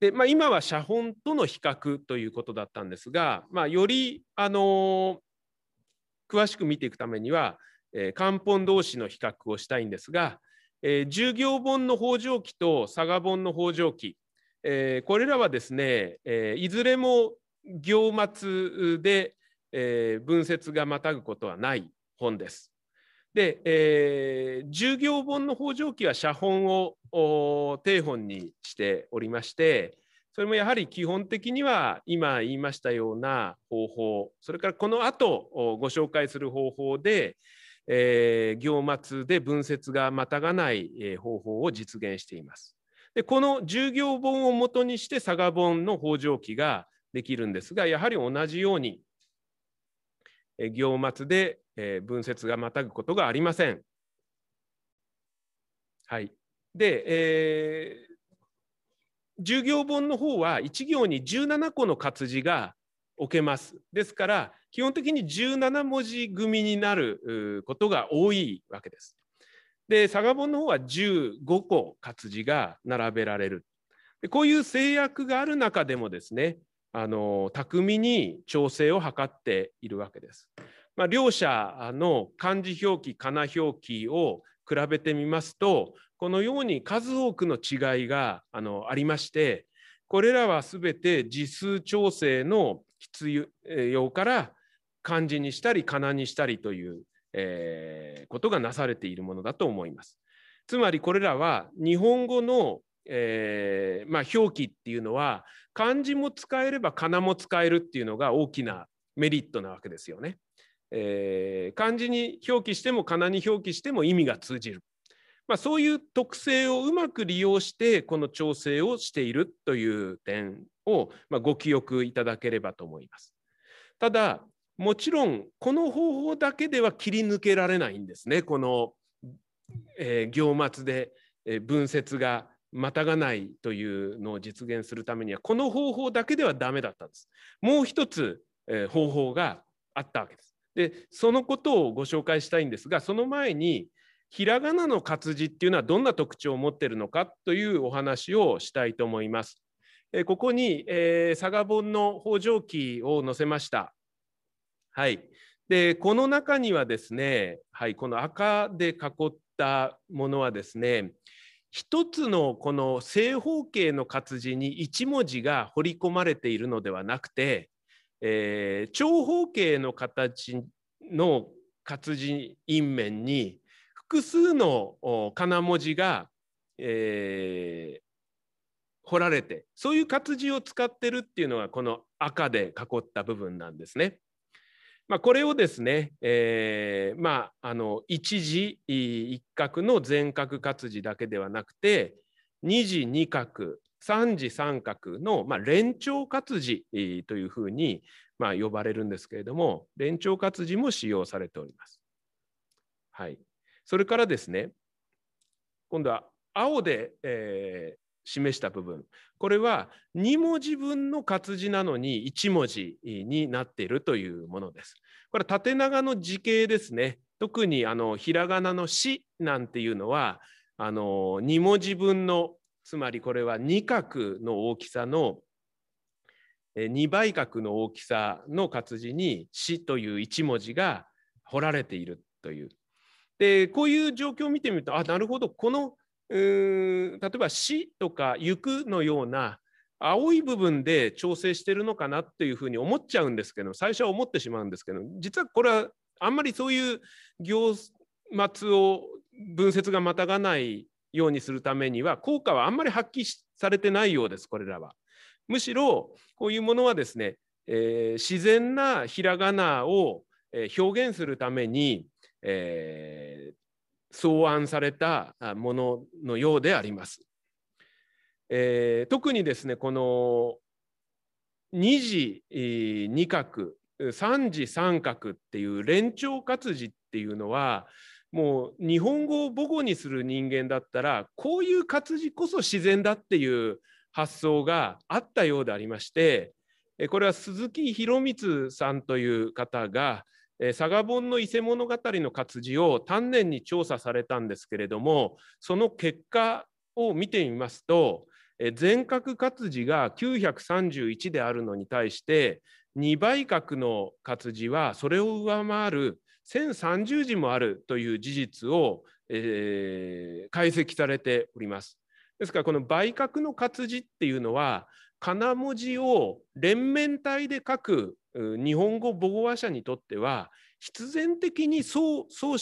Speaker 4: でまあ、今は写本との比較ということだったんですが、まあ、より、あの、詳しく見ていくためには、えー、漢本同士の比較をしたいんですが、えー、10行本の北条記と佐賀本の北条記、えー、これらはですね、えー、いずれも行末で、えー、文節がまたぐことはない本です。で、えー、10行本の北条記は写本を定本にしておりましてそれもやはり基本的には今言いましたような方法それからこの後ご紹介する方法で、えー、行末で文節がまたがない方法を実現しています。でこの10行本をもとにして佐賀本の北条記ができるんですがやはり同じように行末でえ文節がまたぐことがありません。はい、で、えー、10行本の方は1行に17個の活字が置けます。ですから基本的に17文字組になることが多いわけです。で佐賀本の方は15個活字が並べられる。でこういう制約がある中でもですねあの巧みに調整を図っているわけです。まあ、両者の漢字表記仮名表記を比べてみますとこのように数多くの違いがあのありましてこれらは全て字数調整の必要から漢字にしたり仮名にしたりという、えー、ことがなされているものだと思います。つまりこれらは日本語の、えーまあ、表記っていうのは漢字も使えれば仮名も使えるっていうのが大きなメリットなわけですよね。えー、漢字に表記しても仮名に表記しても意味が通じる、まあ、そういう特性をうまく利用してこの調整をしているという点を、まあ、ご記憶いただければと思います。ただもちろんこの方法だけでは切り抜けられないんですねこの、えー、行末で、えー、文節がまたがないというのを実現するためにはこの方法だけではダメだったんです。もう一つ、えー、方法があったわけです。でそのことをご紹介したいんですがその前にひらがなの活字っていうのはどんな特徴を持っているのかというお話をしたいと思います。えここに、えー、佐賀本の北条記を載せました。はい。で、この中にはですね、はい、この赤で囲ったものはですね、一つのこの正方形の活字に一文字が彫り込まれているのではなくて、えー、長方形の形の活字印面に複数の仮名文字が、えー、彫られてそういう活字を使ってるっていうのがこの赤で囲った部分なんですね。まあ、これをですね、えー、まあ、あの一字一角の全角活字だけではなくて二次二角三次三角の、まあ、連長活字というふうに、まあ、呼ばれるんですけれども連長活字も使用されております。はい、それからですね今度は青で、えー、示した部分これは2文字分の活字なのに1文字になっているというものです。これ縦長の字形ですね。特にあのひらがなの「し」なんていうのはあの2文字分のつまりこれは2角の大きさの2倍角の大きさの活字に「し」という1文字が彫られているという。でこういう状況を見てみるとあなるほどこの例えば「死」とか「行く」のような青い部分で調整してるのかなっていうふうに思っちゃうんですけど最初は思ってしまうんですけど実はこれはあんまりそういう行末を文節がまたがないようにするためには効果はあんまり発揮されてないようですこれらは。むしろこういうものはですね、えー、自然なひらがなを表現するために、えー、草案されたもののようであります。えー、特にですねこの2次2角3次3角っていう連長活字っていうのはもう日本語を母語にする人間だったらこういう活字こそ自然だっていう発想があったようでありましてこれは鈴木博光さんという方が佐賀本の伊勢物語の活字を丹念に調査されたんですけれどもその結果を見てみますと全角活字が931であるのに対して2倍角の活字はそれを上回る1030字もあるという事実を、えー、解析されております。ですからこの倍角の活字っていうのは仮名文字を連綿体で書く日本語母語話者にとっては必然的に相相思、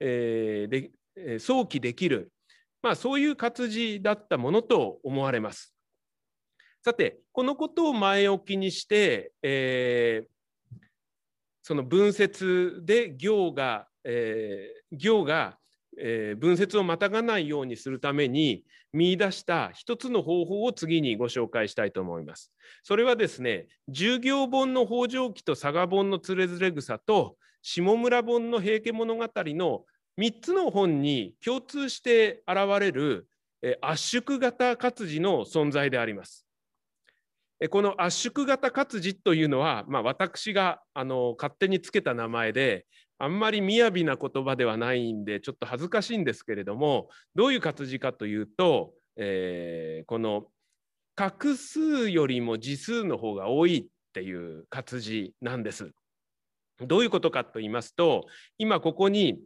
Speaker 4: えー、で想起できる、まあ、そういう活字だったものと思われます。さてこのことを前置きにして、えー、その文節で行が、えー、行がえー、文節をまたがないようにするために見出した一つの方法を次にご紹介したいと思います。それはですね、十行本の北条記と佐賀本のつれづれ草と下村本の平家物語の3つの本に共通して現れる、圧縮型活字の存在であります。この圧縮型活字というのは、まあ、私があの勝手につけた名前であんまり雅な言葉ではないんでちょっと恥ずかしいんですけれどもどういう活字かというと、えー、この画数よりも字数の方が多いっていう活字なんです。どういうことかと言いますと今ここに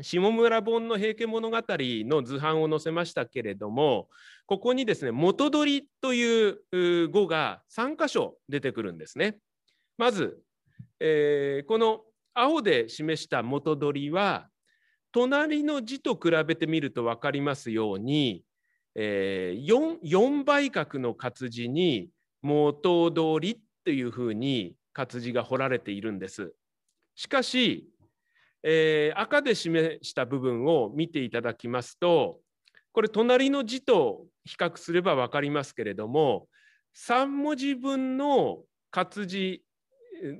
Speaker 4: 下村本の平家物語の図版を載せましたけれどもここにですね元取という語が3箇所出てくるんですね。まず、えー、この青で示した元取は隣の字と比べてみると分かりますように、えー、4, 4倍角の活字に元取りというふうに活字が彫られているんです。しかし、えー、赤で示した部分を見ていただきますとこれ隣の字と比較すれば分かりますけれども3文字分の活字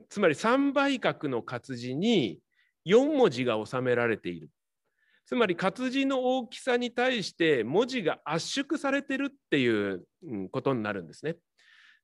Speaker 4: つまり3倍角の活字に4文字が収められている。つまり活字の大きさに対して文字が圧縮されてるっていうことになるんですね。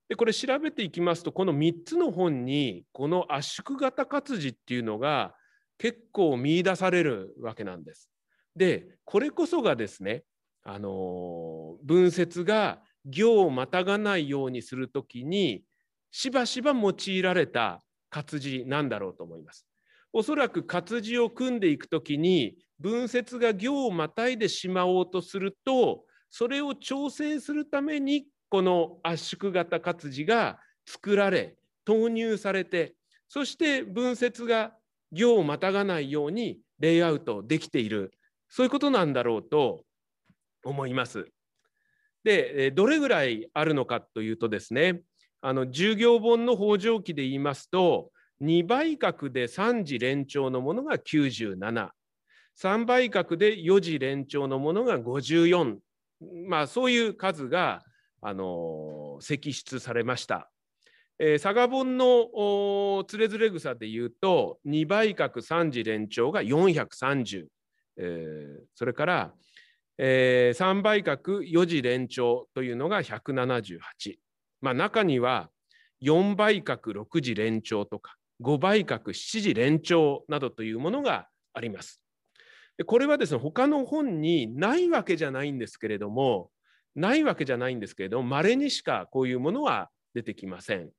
Speaker 4: でこれ調べていきますとこの3つの本にこの圧縮型活字っていうのが結構見出されるわけなんです。でこれこそがですねあの文節が行をまたがないようにするときにしばしば用いられた活字なんだろうと思います。おそらく活字を組んでいくときに文節が行をまたいでしまおうとするとそれを調整するためにこの圧縮型活字が作られ投入されてそして文節が行をまたがないようにレイアウトできているそういうことなんだろうと思います。でどれぐらいあるのかというとですねあの10行本の北条記で言いますと2倍角で3次連長のものが97 3倍角で4次連長のものが54まあそういう数があの析出されました。えー、佐賀本のつれづれ草でいうと2倍角3次連長が430、えー、それから、えー、3倍角4次連長というのが178、まあ、中には4倍角6次連長とか5倍角7次連長などというものがあります。これはですね他の本にないわけじゃないんですけれどもないわけじゃないんですけれども稀にしかこういうものは出てきません。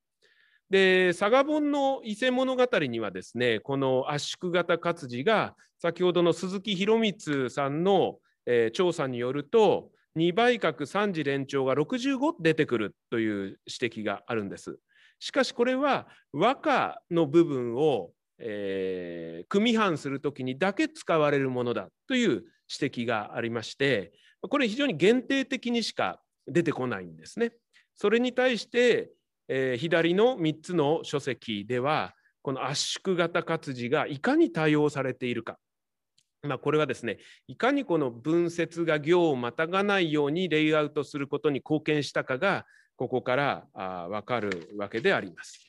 Speaker 4: で佐賀本の伊勢物語にはですねこの圧縮型活字が先ほどの鈴木博光さんの、えー、調査によると2倍角3次連長が65出てくるという指摘があるんです。しかしこれは和歌の部分を、えー、組版する時にだけ使われるものだという指摘がありましてこれ非常に限定的にしか出てこないんですね。それに対してえー、左の3つの書籍ではこの圧縮型活字がいかに対応されているか、まあ、これはですねいかにこの文節が行をまたがないようにレイアウトすることに貢献したかがここからあ分かるわけであります。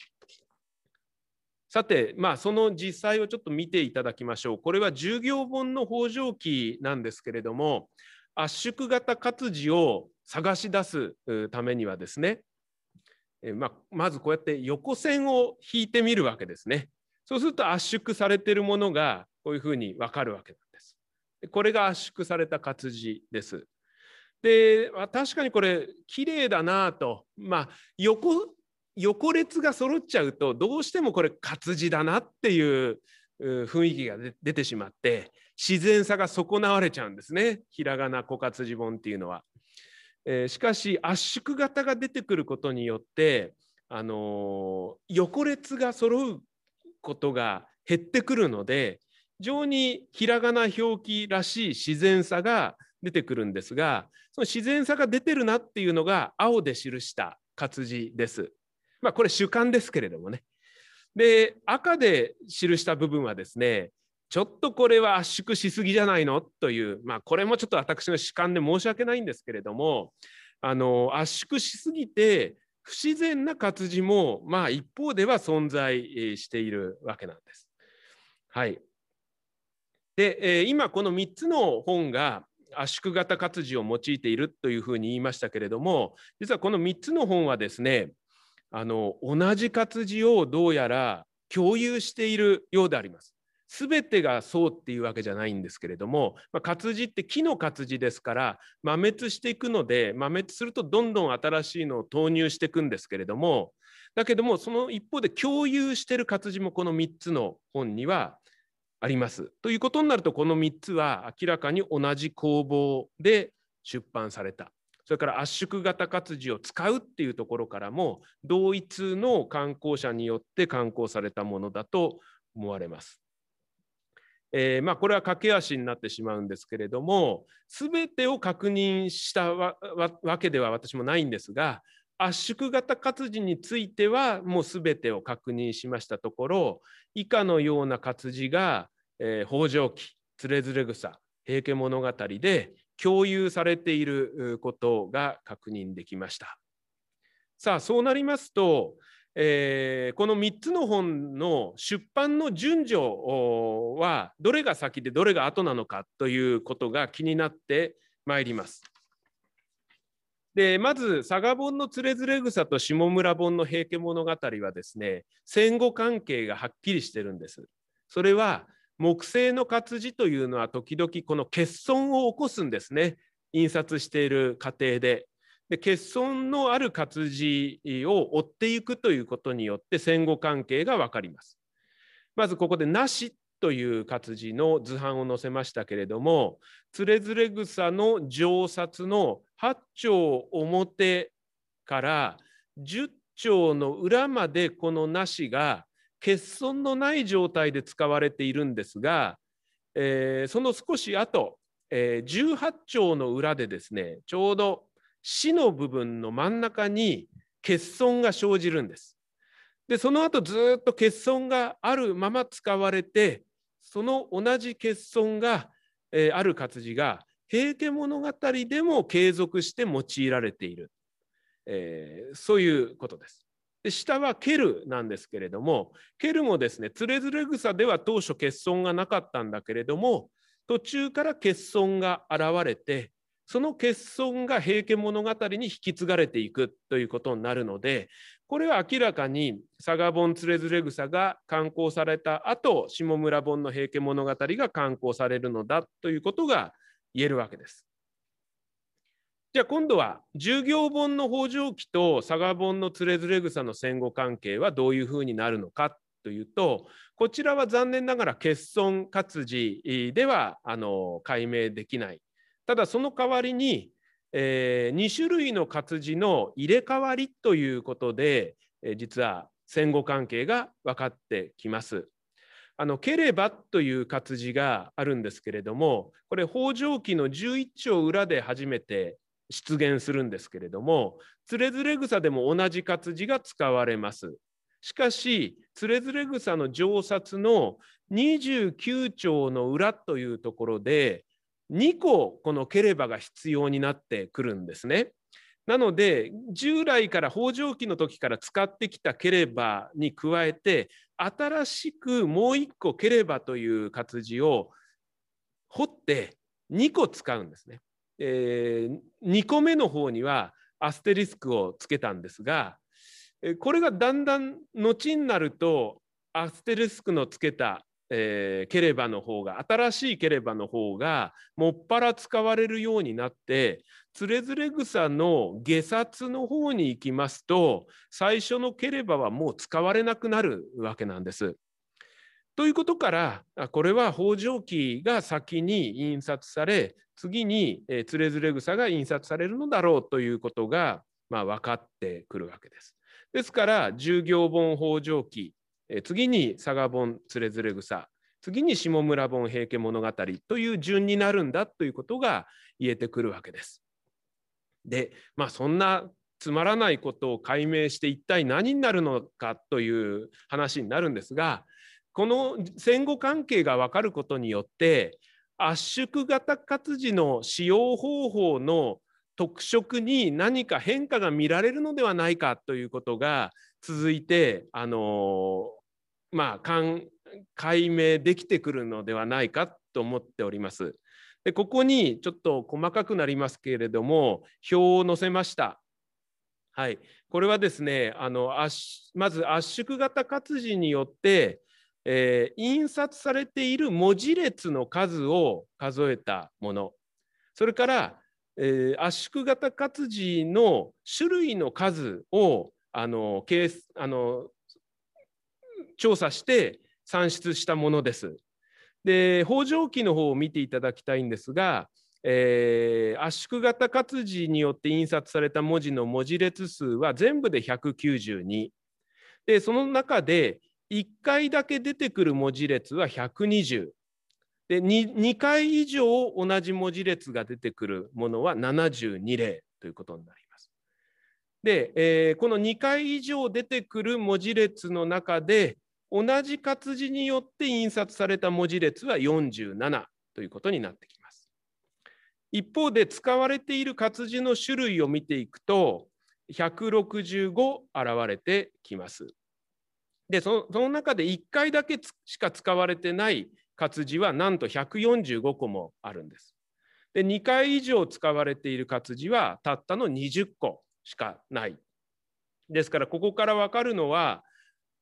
Speaker 4: さて、まあ、その実際をちょっと見ていただきましょう。これは10行本の北条記なんですけれども圧縮型活字を探し出すためにはですねま、まずこうやって横線を引いてみるわけですね。そうすると圧縮されているものがこういうふうに分かるわけなんです。これが圧縮された活字です。で、まあ、確かにこれ綺麗だなと、まあ、横横列が揃っちゃうとどうしてもこれ活字だなっていう雰囲気が出てしまって自然さが損なわれちゃうんですねひらがな小活字本っていうのは。えー、しかし圧縮型が出てくることによって、あの、横列が揃うことが減ってくるので非常にひらがな表記らしい自然さが出てくるんですがその自然さが出てるなっていうのが青で記した活字です。まあこれ主観ですけれどもね。で赤で記した部分はですねちょっとこれは圧縮しすぎじゃないの？という、まあ、これもちょっと私の主観で申し訳ないんですけれどもあの圧縮しすぎて不自然な活字も、まあ、一方では存在しているわけなんです。はい、で今この3つの本が圧縮型活字を用いているというふうに言いましたけれども実はこの3つの本はですねあの同じ活字をどうやら共有しているようであります。全てがそうっていうわけじゃないんですけれども、まあ、活字って木の活字ですから摩滅していくので摩滅するとどんどん新しいのを投入していくんですけれどもだけどもその一方で共有してる活字もこの3つの本にはあります。ということになるとこの3つは明らかに同じ工房で出版された。それから圧縮型活字を使うっていうところからも同一の刊行者によって刊行されたものだと思われます。えー、まあ、これは駆け足になってしまうんですけれども全てを確認したわけでは私もないんですが圧縮型活字についてはもう全てを確認しましたところ以下のような活字が、えー、北条記つれづれ草平家物語で共有されていることが確認できました。さあそうなりますとえー、この3つの本の出版の順序はどれが先でどれが後なのかということが気になってまいります。でまず佐賀本のつれづれ草と下村本の平家物語はですね戦後関係がはっきりしてるんです。それは木製の活字というのは時々この欠損を起こすんですね印刷している過程で。で欠損のある活字を追っていくということによって戦後関係が分かります。まずここで「なし」という活字の図版を載せましたけれどもつれづれ草の上札の8丁表から10丁の裏までこのなしが欠損のない状態で使われているんですが、えー、その少し後、えー、18丁の裏でですねちょうど死の部分の真ん中に欠損が生じるんです。でその後ずっと欠損があるまま使われてその同じ欠損が、えー、ある活字が「平家物語」でも継続して用いられている、えー、そういうことです。で下はケルなんですけれどもケルもですねつれづれ草では当初欠損がなかったんだけれども途中から欠損が現れてその欠損が平家物語に引き継がれていくということになるのでこれは明らかに佐賀本つれづれ草が刊行された後下村本の平家物語が刊行されるのだということが言えるわけです。じゃあ今度は従業本の北条記と佐賀本のつれづれ草の戦後関係はどういうふうになるのかというとこちらは残念ながら欠損活字ではあの解明できないただその代わりに、えー、2種類の活字の入れ替わりということで、えー、実は戦後関係が分かってきます。あのければという活字があるんですけれどもこれ北条記の11丁裏で初めて出現するんですけれどもつれづれ草でも同じ活字が使われます。しかしつれづれ草の上札の29丁の裏というところで2個このケレバが必要になってくるんですね。なので従来から北条記の時から使ってきたケレバに加えて新しくもう1個ケレバという活字を彫って2個使うんですね。えー、2個目の方にはアステリスクをつけたんですがこれがだんだん後になるとアステリスクのつけたえー、ケレバの方が新しいケレバの方がもっぱら使われるようになってつれづれ草の下札の方に行きますと最初のケレバはもう使われなくなるわけなんです。ということからこれは北条記が先に印刷され次につれづれ草が印刷されるのだろうということが、まあ、分かってくるわけです。ですから従業本北条記え次に佐賀本つれづれ草次に下村本平家物語という順になるんだということが言えてくるわけです。でまあそんなつまらないことを解明して一体何になるのかという話になるんですがこの戦後関係が分かることによって圧縮型活字の使用方法の特色に何か変化が見られるのではないかということが続いてあのまあ、解明できてくるのではないかと思っております。でここにちょっと細かくなりますけれども表を載せました。はい、これはですねあのまず圧縮型活字によって、えー、印刷されている文字列の数を数えたものそれから、えー、圧縮型活字の種類の数をあのあの調査して算出したものです。で北条記の方を見ていただきたいんですが、えー、圧縮型活字によって印刷された文字の文字列数は全部で192でその中で1回だけ出てくる文字列は120で 2, 2回以上同じ文字列が出てくるものは72例ということになります。で、えー、この2回以上出てくる文字列の中で同じ活字によって印刷された文字列は47ということになってきます。一方で使われている活字の種類を見ていくと165現れてきます。でその中で1回だけしか使われてない活字はなんと145個もあるんです。で2回以上使われている活字はたったの20個しかない。ですからここから分かるのは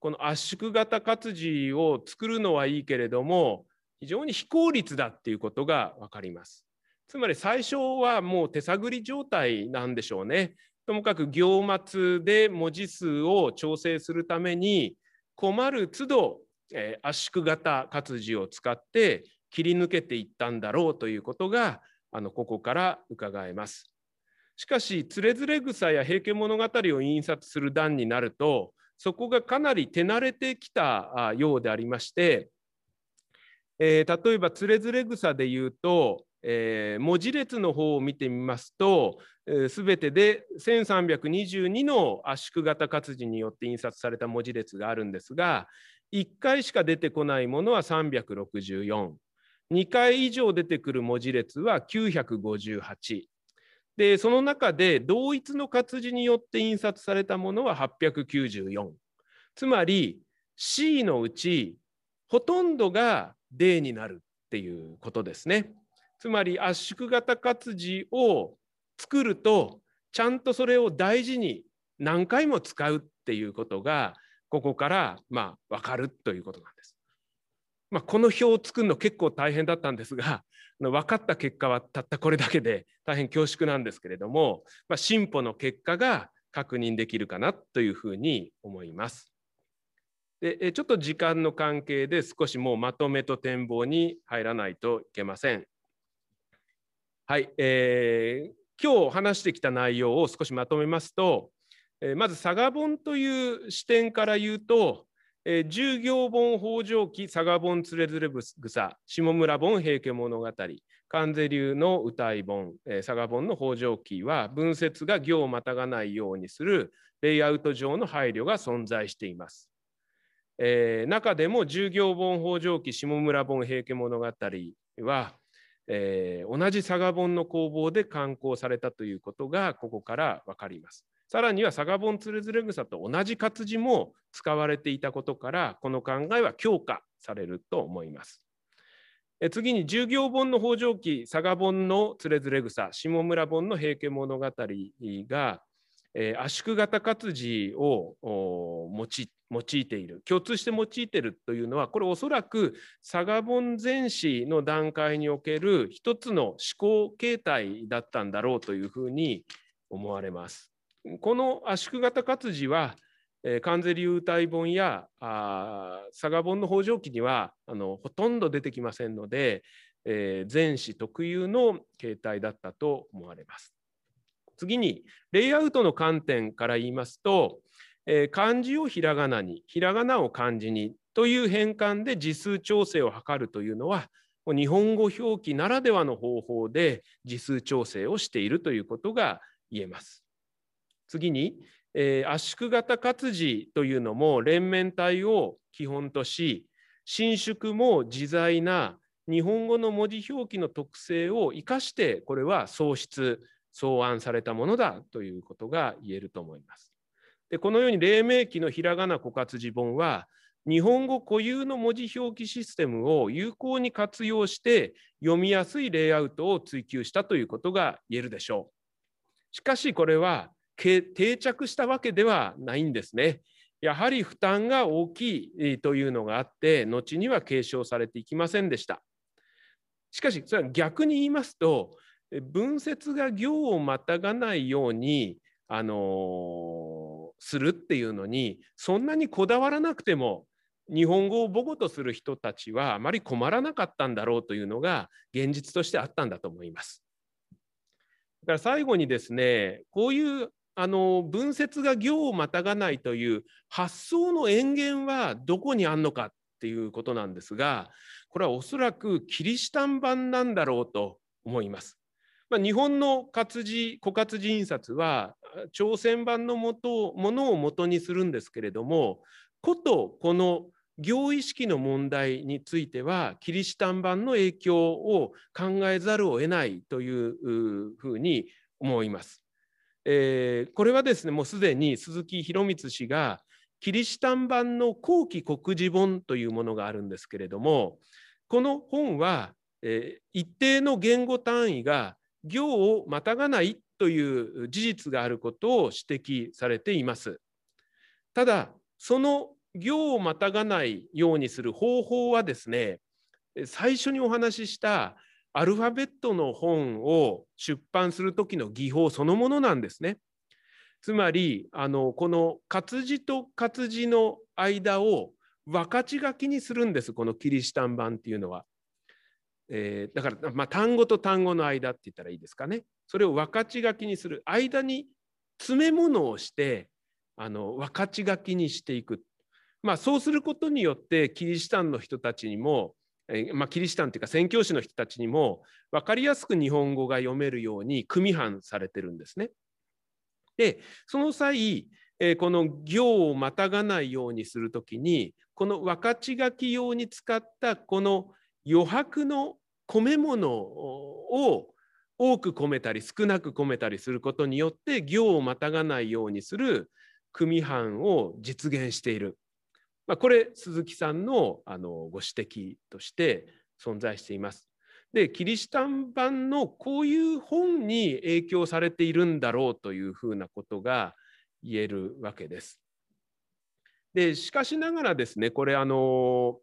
Speaker 4: この圧縮型活字を作るのはいいけれども非常に非効率だっていうことが分かります。つまり最初はもう手探り状態なんでしょうね。ともかく行末で文字数を調整するために困る都度、えー、圧縮型活字を使って切り抜けていったんだろうということがあのここから伺えます。しかし、つれづれ草や平家物語を印刷する段になると、そこがかなり手慣れてきたようでありまして、えー、例えばつれづれ草で言うと、えー、文字列の方を見てみますと、す、え、べ、てで1322の圧縮型活字によって印刷された文字列があるんですが、1回しか出てこないものは364、2回以上出てくる文字列は958、でその中で同一の活字によって印刷されたものは894つまり C のうちほとんどが D になるっていうことですね。つまり圧縮型活字を作るとちゃんとそれを大事に何回も使うっていうことがここからまあ分かるということなんです。まあ、この表を作るの結構大変だったんですが分かった結果はたったこれだけで大変恐縮なんですけれども、まあ、進歩の結果が確認できるかなというふうに思います。でちょっと時間の関係で少しもうまとめと展望に入らないといけません。はい、えー、今日話してきた内容を少しまとめますと、え、まず佐賀本という視点から言うと、えー、十行本北条記佐賀本つれづれ草下村本平家物語関税流の歌い本、えー、佐賀本の北条記は文節が行をまたがないようにするレイアウト上の配慮が存在しています。えー、中でも十行本北条記下村本平家物語は、えー、同じ佐賀本の工房で刊行されたということがここから分かります。さらには佐賀本つれづれ草と同じ活字も使われていたことからこの考えは強化されると思います。次に十行本の北条記佐賀本のつれづれ草下村本の平家物語が、えー、圧縮型活字を用いている共通して用いているというのはこれおそらく佐賀本全史の段階における一つの思考形態だったんだろうというふうに思われます。この圧縮型活字は、えー、関税流体本やあ佐賀本の北条記にはあのほとんど出てきませんので、えー、前史特有の形態だったと思われます。次にレイアウトの観点から言いますと、えー、漢字をひらがなにひらがなを漢字にという変換で字数調整を図るというのは日本語表記ならではの方法で字数調整をしているということが言えます。次に、えー、圧縮型活字というのも連綿体を基本とし伸縮も自在な日本語の文字表記の特性を生かしてこれは創出草案されたものだということが言えると思います。でこのように黎明期のひらがな枯渇字本は日本語固有の文字表記システムを有効に活用して読みやすいレイアウトを追求したということが言えるでしょう。しかしこれは定着したわけではないんですね。やはり負担が大きいというのがあって後には継承されていきませんでした。しかしそれは逆に言いますと文節が行をまたがないようにあのするっていうのにそんなにこだわらなくても日本語を母語とする人たちはあまり困らなかったんだろうというのが現実としてあったんだと思います。だから最後にですねこういうあの文節が行をまたがないという発想の塩源はどこにあんのかっていうことなんですがこれはおそらくキリシタン版なんだろうと思います。まあ、日本の活字古活字印刷は朝鮮版のもとものを元にするんですけれどもことこの行意識の問題についてはキリシタン版の影響を考えざるを得ないというふうに思います。えー、これはですねもうすでに鈴木博光氏がキリシタン版の後期国字本というものがあるんですけれどもこの本は、えー、一定の言語単位が行をまたがないという事実があることを指摘されています。ただその行をまたがないようにする方法はですね最初にお話ししたアルファベットの本を出版する時の技法そのものなんですね。つまりあのこの活字と活字の間を分かち書きにするんですこのキリシタン版っていうのは。えー、だから、まあ、単語と単語の間って言ったらいいですかね。それを分かち書きにする間に詰め物をしてあの分かち書きにしていく。まあ、そうすることによってキリシタンの人たちにも、え、まあ、キリシタンっていうか宣教師の人たちにも分かりやすく日本語が読めるように組版されてるんですね。でその際、え、この行をまたがないようにするときにこの分かち書き用に使ったこの余白の込め物を多く込めたり少なく込めたりすることによって行をまたがないようにする組版を実現している。まあ、これ鈴木さんのあのご指摘として存在しています。でキリシタン版のこういう本に影響されているんだろうというふうなことが言えるわけです。でしかしながらですねこれあの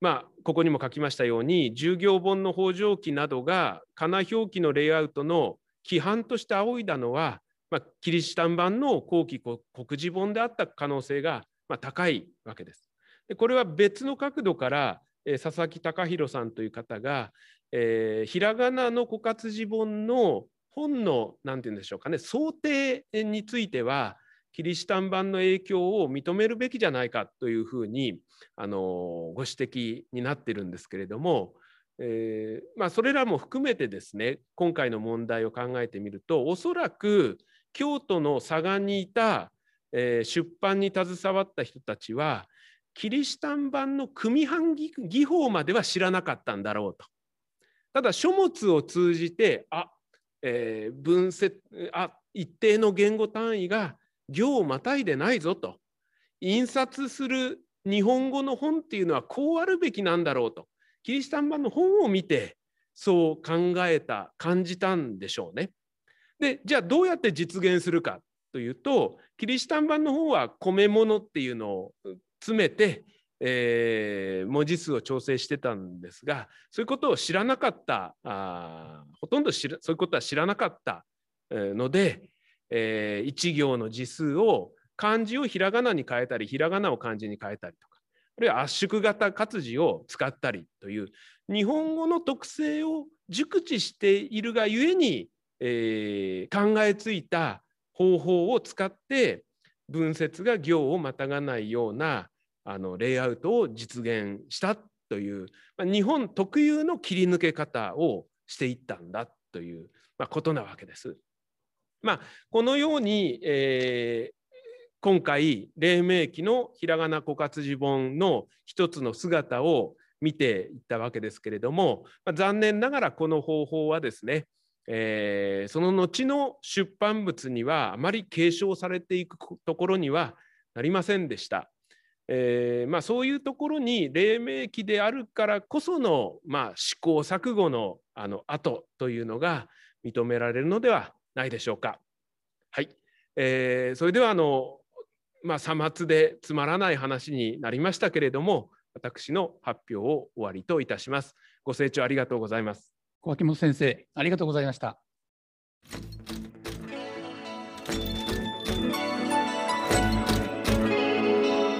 Speaker 4: まあここにも書きましたように従業本の北条記などが仮名表記のレイアウトの規範として仰いだのは、まあ、キリシタン版の後期国字本であった可能性が、まあ、高いわけです。でこれは別の角度からえ佐々木隆弘さんという方が、えー、ひらがなの枯渇字本の本の何て言うんでしょうかね想定についてはキリシタン版の影響を認めるべきじゃないかというふうにあのご指摘になってるんですけれども、えー、まあ、それらも含めてですね今回の問題を考えてみるとおそらく京都の左岸にいた、えー、出版に携わった人たちはキリシタン版の組版技法までは知らなかったんだろうと。ただ書物を通じてあ、えー、分節あ一定の言語単位が行をまたいでないぞと印刷する日本語の本っていうのはこうあるべきなんだろうとキリシタン版の本を見てそう考えた感じたんでしょうね。でじゃあどうやって実現するかというとキリシタン版の方は米物っていうのを詰めて、えー、文字数を調整してたんですがそういうことを知らなかったあほとんどそういうことは知らなかったので、えー、一行の字数を漢字をひらがなに変えたりひらがなを漢字に変えたりとかあるいは圧縮型活字を使ったりという日本語の特性を熟知しているがゆえに、えー、考えついた方法を使って文節が行をまたがないようなあのレイアウトを実現したという、まあ、日本特有の切り抜け方をしていったんだという、まあ、ことなわけです。まあ、このように、えー、今回黎明期のひらがな枯渇字本の一つの姿を見ていったわけですけれども、まあ、残念ながらこの方法はですねえー、その後の出版物にはあまり継承されていくところにはなりませんでした。えーまあ、そういうところに黎明期であるからこその、まあ、試行錯誤のあの後というのが認められるのではないでしょうか。はい、えー、それではあの、まあ、さ末でつまらない話になりましたけれども私の発表を終わりといたします。ご清聴ありがとうございます。
Speaker 3: 小脇本先生、ありがとうございました。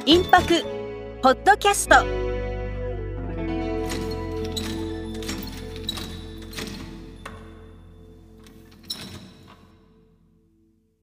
Speaker 1: インパクポッドキャスト